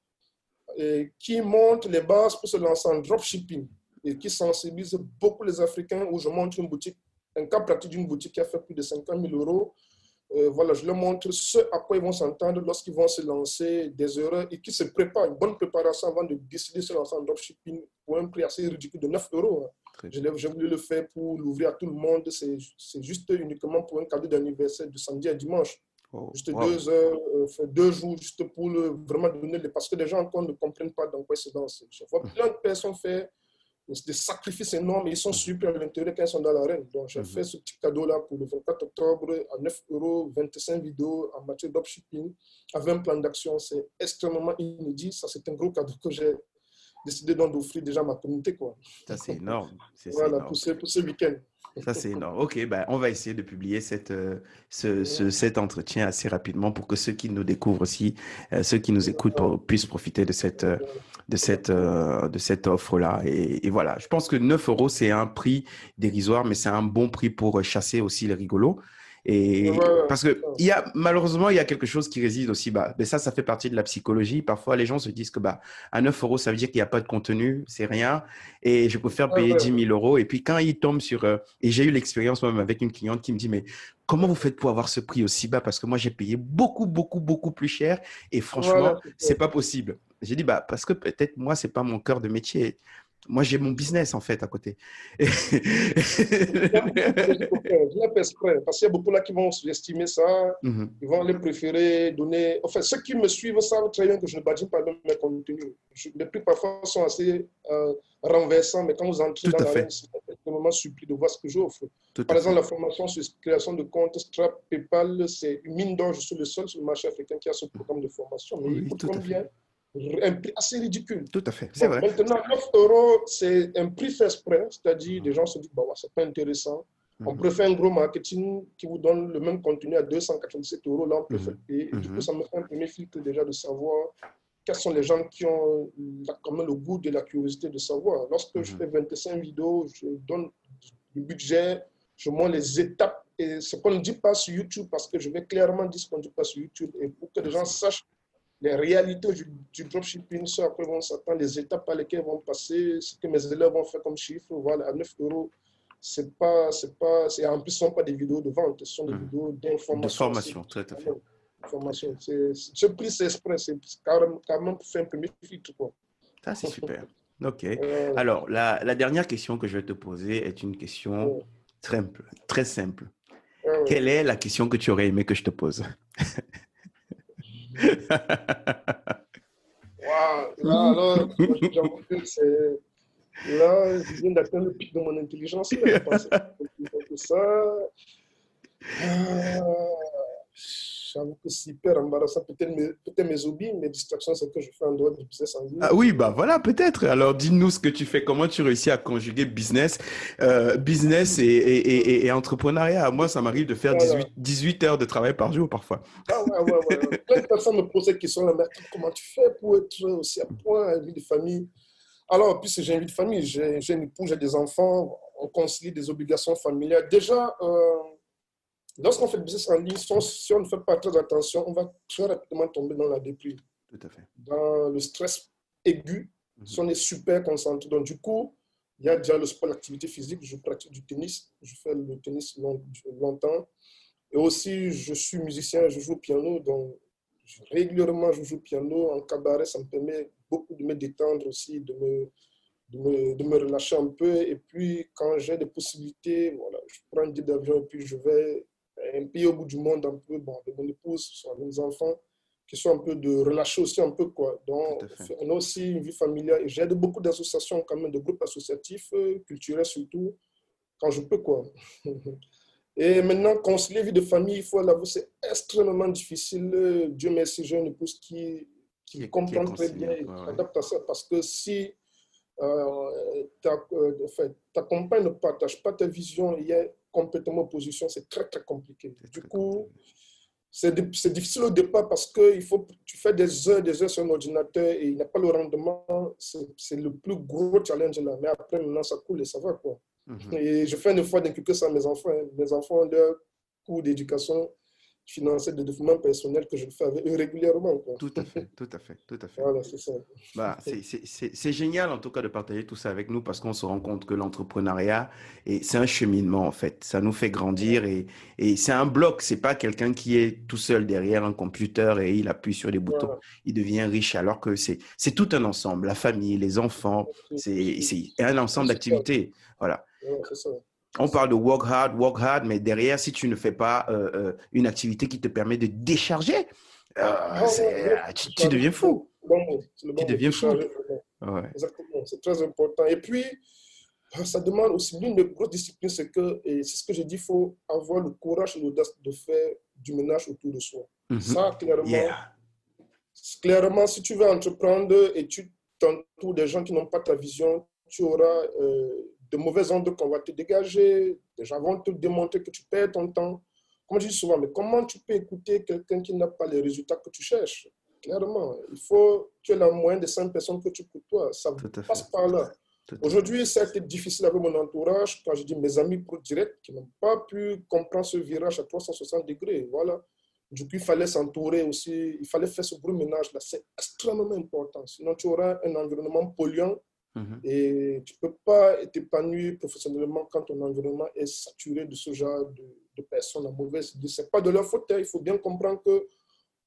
qui montre les bases pour se lancer en dropshipping et qui sensibilise beaucoup les Africains où je montre une boutique, un cas pratique d'une boutique qui a fait plus de 50 000 euros. Euh, voilà, je leur montre ce à quoi ils vont s'entendre lorsqu'ils vont se lancer, des erreurs et qui se préparent, une bonne préparation avant de décider de se lancer en dropshipping pour un prix assez ridicule de 9 euros. hein. J'ai voulu le faire pour l'ouvrir à tout le monde. C'est juste uniquement pour un cadeau d'anniversaire de samedi à dimanche. Oh, Juste wow. deux heures, euh, deux jours, juste pour le, vraiment donner les. Parce que les gens encore ne comprennent pas dans quoi ils se lancent. Je vois plein de personnes faire des sacrifices énormes et ils sont super à l'intérieur quand ils sont dans l'arène. Donc, j'ai Mhm. fait ce petit cadeau-là pour le 24 octobre à 9 euros, 25 vidéos en matière dropshipping avec un plan d'action. C'est extrêmement inédit. Ça, c'est un gros cadeau que j'ai décidé donc d'offrir déjà ma communauté. Quoi. Ça, c'est énorme. Voilà, énorme. pour ce, pour ce week-end. Ça, c'est énorme. OK, ben, on va essayer de publier cette, euh, ce, ce- cet entretien assez rapidement pour que ceux qui nous découvrent aussi, euh, ceux qui nous écoutent pour- puissent profiter de cette, euh, de cette, de cette offre-là. Et, et voilà, je pense que 9 euros, c'est un prix dérisoire, mais c'est un bon prix pour chasser aussi les rigolos. Et Ouais, ouais, parce que il y a, malheureusement, il y a quelque chose qui réside aussi. Bah, mais ça, ça fait partie de la psychologie. Parfois, les gens se disent que bah, à 9 euros, ça veut dire qu'il n'y a pas de contenu, c'est rien. Et je préfère Ouais, payer ouais. 10 000 euros. Et puis, quand ils tombent sur. euh, et j'ai eu l'expérience moi-même avec une cliente qui me dit Mais comment vous faites pour avoir ce prix aussi bas? Parce que moi, j'ai payé beaucoup, beaucoup, beaucoup plus cher. Et franchement, c'est pas possible. J'ai dit, bah, parce que peut-être moi, c'est pas mon cœur de métier. Moi, j'ai mon business en fait à côté. je l'ai fait exprès parce qu'il y a beaucoup là qui vont sous-estimer ça. Mhm. Ils vont les préférer donner. Enfin, ceux qui me suivent savent très bien que je ne badine pas dans mes contenus. Je- les prix parfois sont assez euh, renversants, mais quand vous entrez Tout dans la c'est extrêmement surpris de voir ce que j'offre. Par exemple, fait. la formation sur création de compte Strap, PayPal, c'est une mine d'or. Je suis le seul sur le marché africain qui a ce programme de formation. Mais Oui, il coûte combien Un prix assez ridicule. Tout à fait. C'est Bon, vrai. Maintenant, 9 euros, c'est un prix fait exprès, c'est-à-dire les gens se disent, bah, ouais, c'est pas intéressant. On Mhm. préfère un gros marketing qui vous donne le même contenu à 297 euros, là on préfère Mhm. payer. Et Du Mhm. coup, ça me fait un premier filtre déjà de savoir quels sont les gens qui ont la- quand même le goût de la curiosité de savoir. Lorsque je Mhm. fais 25 vidéos, je donne du budget, je montre les étapes et ce qu'on ne dit pas sur YouTube parce que je vais clairement dire ce qu'on ne dit pas sur YouTube et pour que les gens sachent les réalités du, du dropshipping, ce à quoi vont s'attendre, les étapes par lesquelles vont passer, ce que mes élèves vont faire comme chiffre, voilà, à 9 euros. C'est pas, c'est pas, c'est en plus, ce ne sont pas des vidéos de vente, ce sont des Mhm. vidéos d'information. De formation, tout à fait. C'est- ce prix, c'est exprès, c'est carrément, carrément pour faire un premier filtre, quoi. Ça, c'est super. OK. Euh, Alors, la, la dernière question que je vais te poser est une question très simple. Quelle est la question que tu aurais aimé que je te pose? Waouh, là, alors, c'est. Là, je viens d'atteindre le pic de mon intelligence. Là, que ça. Ah, J'avoue que c'est hyper embarrassant. Peut-être mes, peut mes hobbies, mes distractions, c'est que je fais en dehors du business en ligne. Ah oui, bah voilà, peut-être. Alors, dis-nous ce que tu fais, comment tu réussis à conjuguer business, euh, business et, et, et, et entrepreneuriat? Moi, ça m'arrive de faire Voilà. 18, 18 heures de travail par jour parfois. Ah ouais, ouais, ouais. Plein de personnes me posent cette question-là. Mais comment tu fais pour être aussi à point, une vie de famille? Alors, puisque j'ai une vie de famille, j'ai j'ai une épouse, j'ai des enfants, on concilie des obligations familiales. Déjà, euh, lorsqu'on fait le business en ligne, si on, ne fait pas très attention, on va très rapidement tomber dans la déprime, Tout à fait. dans le stress aigu, si on est super concentré. Donc, du coup, il y a déjà le sport, l'activité physique. Je pratique du tennis. Je fais le tennis long- longtemps. Et aussi, je suis musicien, je joue au piano. Donc, régulièrement, je joue au piano. En cabaret, ça me permet beaucoup de me détendre aussi, de me, de me, de me relâcher un peu. Et puis, quand j'ai des possibilités, voilà, je prends un billet d'avion et puis je vais un pays au bout du monde un peu, bon, avec mon épouse, avec mes enfants, qui sont un peu de relâcher aussi un peu, quoi. Donc, on a aussi une vie familiale. J'aide beaucoup d'associations, quand même, de groupes associatifs, euh, culturels surtout, quand je peux, quoi. Et maintenant, concilier vie de famille, il faut l'avouer, c'est extrêmement difficile. Euh, Dieu merci, j'ai une épouse qui, Qui comprend qui très bien et qui ouais. s'adapte à ça. Parce que si euh, ta, euh, ta compagne ne partage pas ta vision, il y a complètement opposition, c'est très, très compliqué. Du coup, c'est di- c'est difficile au départ parce que il faut, tu fais des heures, des heures sur un ordinateur et il n'y a pas le rendement. C'est le plus gros challenge là. Mais après, maintenant, ça coule et ça va. Quoi. Mhm. Et je fais un effort d'inculquer ça à mes enfants. hein. Mes enfants ont leur cours d'éducation financé de développement personnel que je fais avec eux régulièrement. Quoi. Tout à fait, tout à fait, tout à fait. Voilà, c'est ça. Bah, c'est- génial en tout cas de partager tout ça avec nous parce qu'on se rend compte que l'entrepreneuriat, c'est un cheminement en fait. Ça nous fait grandir et, et c'est un bloc. C'est pas quelqu'un qui est tout seul derrière un computer et il appuie sur des boutons. Voilà. Il devient riche alors que c'est tout un ensemble. La famille, les enfants, c'est c'est un ensemble d'activités. Voilà. Ouais, c'est ça. On parle de work hard, work hard, mais derrière, si tu ne fais pas euh, euh, une activité qui te permet de décharger, euh, Ah, ouais. tu, tu deviens fou. Bon bon Tu deviens fou. Ouais. Exactement, c'est très important. Et puis, ça demande aussi l'une des grosses disciplines, c'est que, et c'est ce que j'ai dit, il faut avoir le courage et l'audace de faire du ménage autour de soi. Mhm. Ça, clairement, Yeah. clairement, si tu veux entreprendre et tu t'entoures des gens qui n'ont pas ta vision, tu auras euh, de mauvaises ondes qu'on va te dégager, des gens vont te démontrer que tu perds ton temps. Comme je dis souvent, mais comment tu peux écouter quelqu'un qui n'a pas les résultats que tu cherches? Clairement, il faut que tu aies la moyenne de 5 personnes que tu côtoies. Ça Tout à fait. passe par là. Aujourd'hui, ça a été difficile avec mon entourage, quand je dis mes amis pro direct, qui n'ont pas pu comprendre ce virage à 360 degrés. Voilà. Du coup, il fallait s'entourer aussi, il fallait faire ce gros ménage-là. C'est extrêmement important. Sinon, tu auras un environnement polluant Mhm. et tu ne peux pas t'épanouir professionnellement quand ton environnement est saturé de ce genre de, de personnes à mauvaise idée. Ce n'est pas de leur faute. hein. Il faut bien comprendre que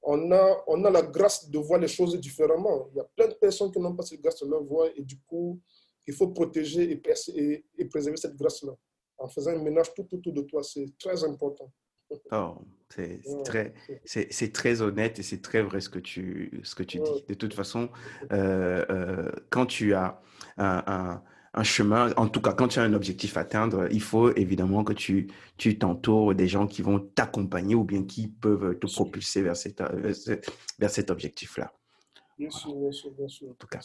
on a, on a la grâce de voir les choses différemment. Il y a plein de personnes qui n'ont pas cette grâce de leur voir et du coup, il faut protéger et, et, préserver cette grâce-là en faisant un ménage tout autour de toi. C'est très important. Oh, c'est très, c'est très honnête et c'est très vrai ce que tu, ce que tu dis. De toute façon, euh, euh, quand tu as un, un, chemin, en tout cas quand tu as un objectif à atteindre, il faut évidemment que tu tu t'entoures des gens qui vont t'accompagner ou bien qui peuvent te propulser vers, cette, vers cet objectif-là. Bien sûr, bien sûr, bien sûr. En tout cas.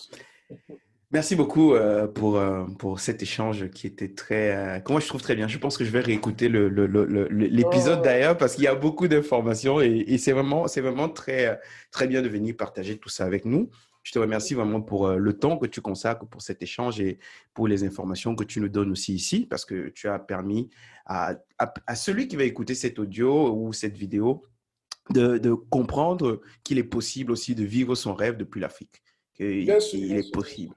Merci beaucoup euh, pour, euh, pour cet échange qui était très, euh, moi je trouve très bien. Je pense que je vais réécouter l'épisode le, d'ailleurs parce qu'il y a beaucoup d'informations et, et c'est vraiment, c'est vraiment très, très bien de venir partager tout ça avec nous. Je te remercie vraiment pour le temps que tu consacres pour cet échange et pour les informations que tu nous donnes aussi ici parce que tu as permis à, à, celui qui va écouter cet audio ou cette vidéo de, de comprendre qu'il est possible aussi de vivre son rêve depuis l'Afrique. Qu'il est possible.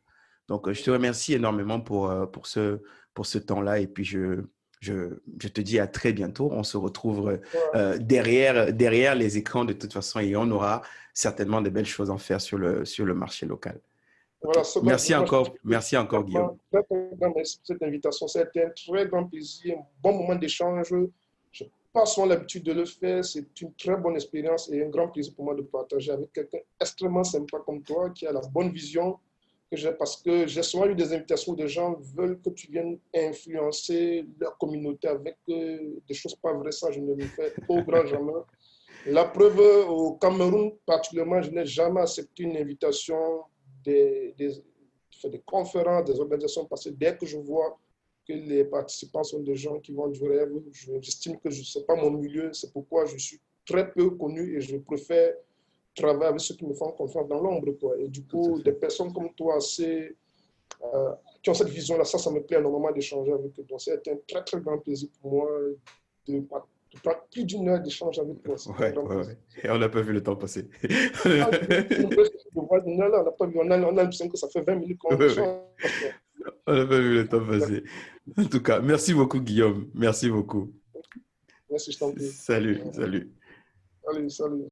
Donc, euh, je te remercie énormément pour, euh, pour ce, pour ce temps-là. Et puis, je, je, je, te dis à très bientôt. On se retrouve euh, derrière, derrière les écrans de toute façon et on aura certainement de belles choses à faire sur le, sur le marché local. merci, encore, merci encore, Guillaume. Merci pour cette invitation. C'était un très grand plaisir, un bon moment d'échange. Je pas souvent l'habitude de le faire. C'est une très bonne expérience et un grand plaisir pour moi de partager avec quelqu'un extrêmement sympa comme toi qui a la bonne vision parce que j'ai souvent eu des invitations où des gens veulent que tu viennes influencer leur communauté avec euh, des choses pas vraies. Ça, je ne le fais au grand jamais. La preuve, au Cameroun particulièrement, je n'ai jamais accepté une invitation des, des, des conférences, des organisations, parce que dès que je vois que les participants sont des gens qui vont du rêve, j'estime que ce n'est pas mon milieu. C'est pourquoi je suis très peu connu et je préfère travailler avec ceux qui me font confiance dans l'ombre. Quoi. Et du coup, des personnes comme toi, assez, euh, qui ont cette vision-là, ça, ça me plaît énormément d'échanger avec eux. Donc, c'est un très, très grand plaisir pour moi de, prendre plus d'une heure d'échange avec toi. Ouais, ouais, ouais. Et on n'a pas vu le temps passer. ah, on n'a pas vu, on a, on a l'impression que ça fait 20 minutes qu'on échange. On n'a pas vu le temps passer. En tout cas, merci beaucoup, Guillaume. Merci beaucoup. Merci, je t'en prie. Salut, salut. Salut, salut.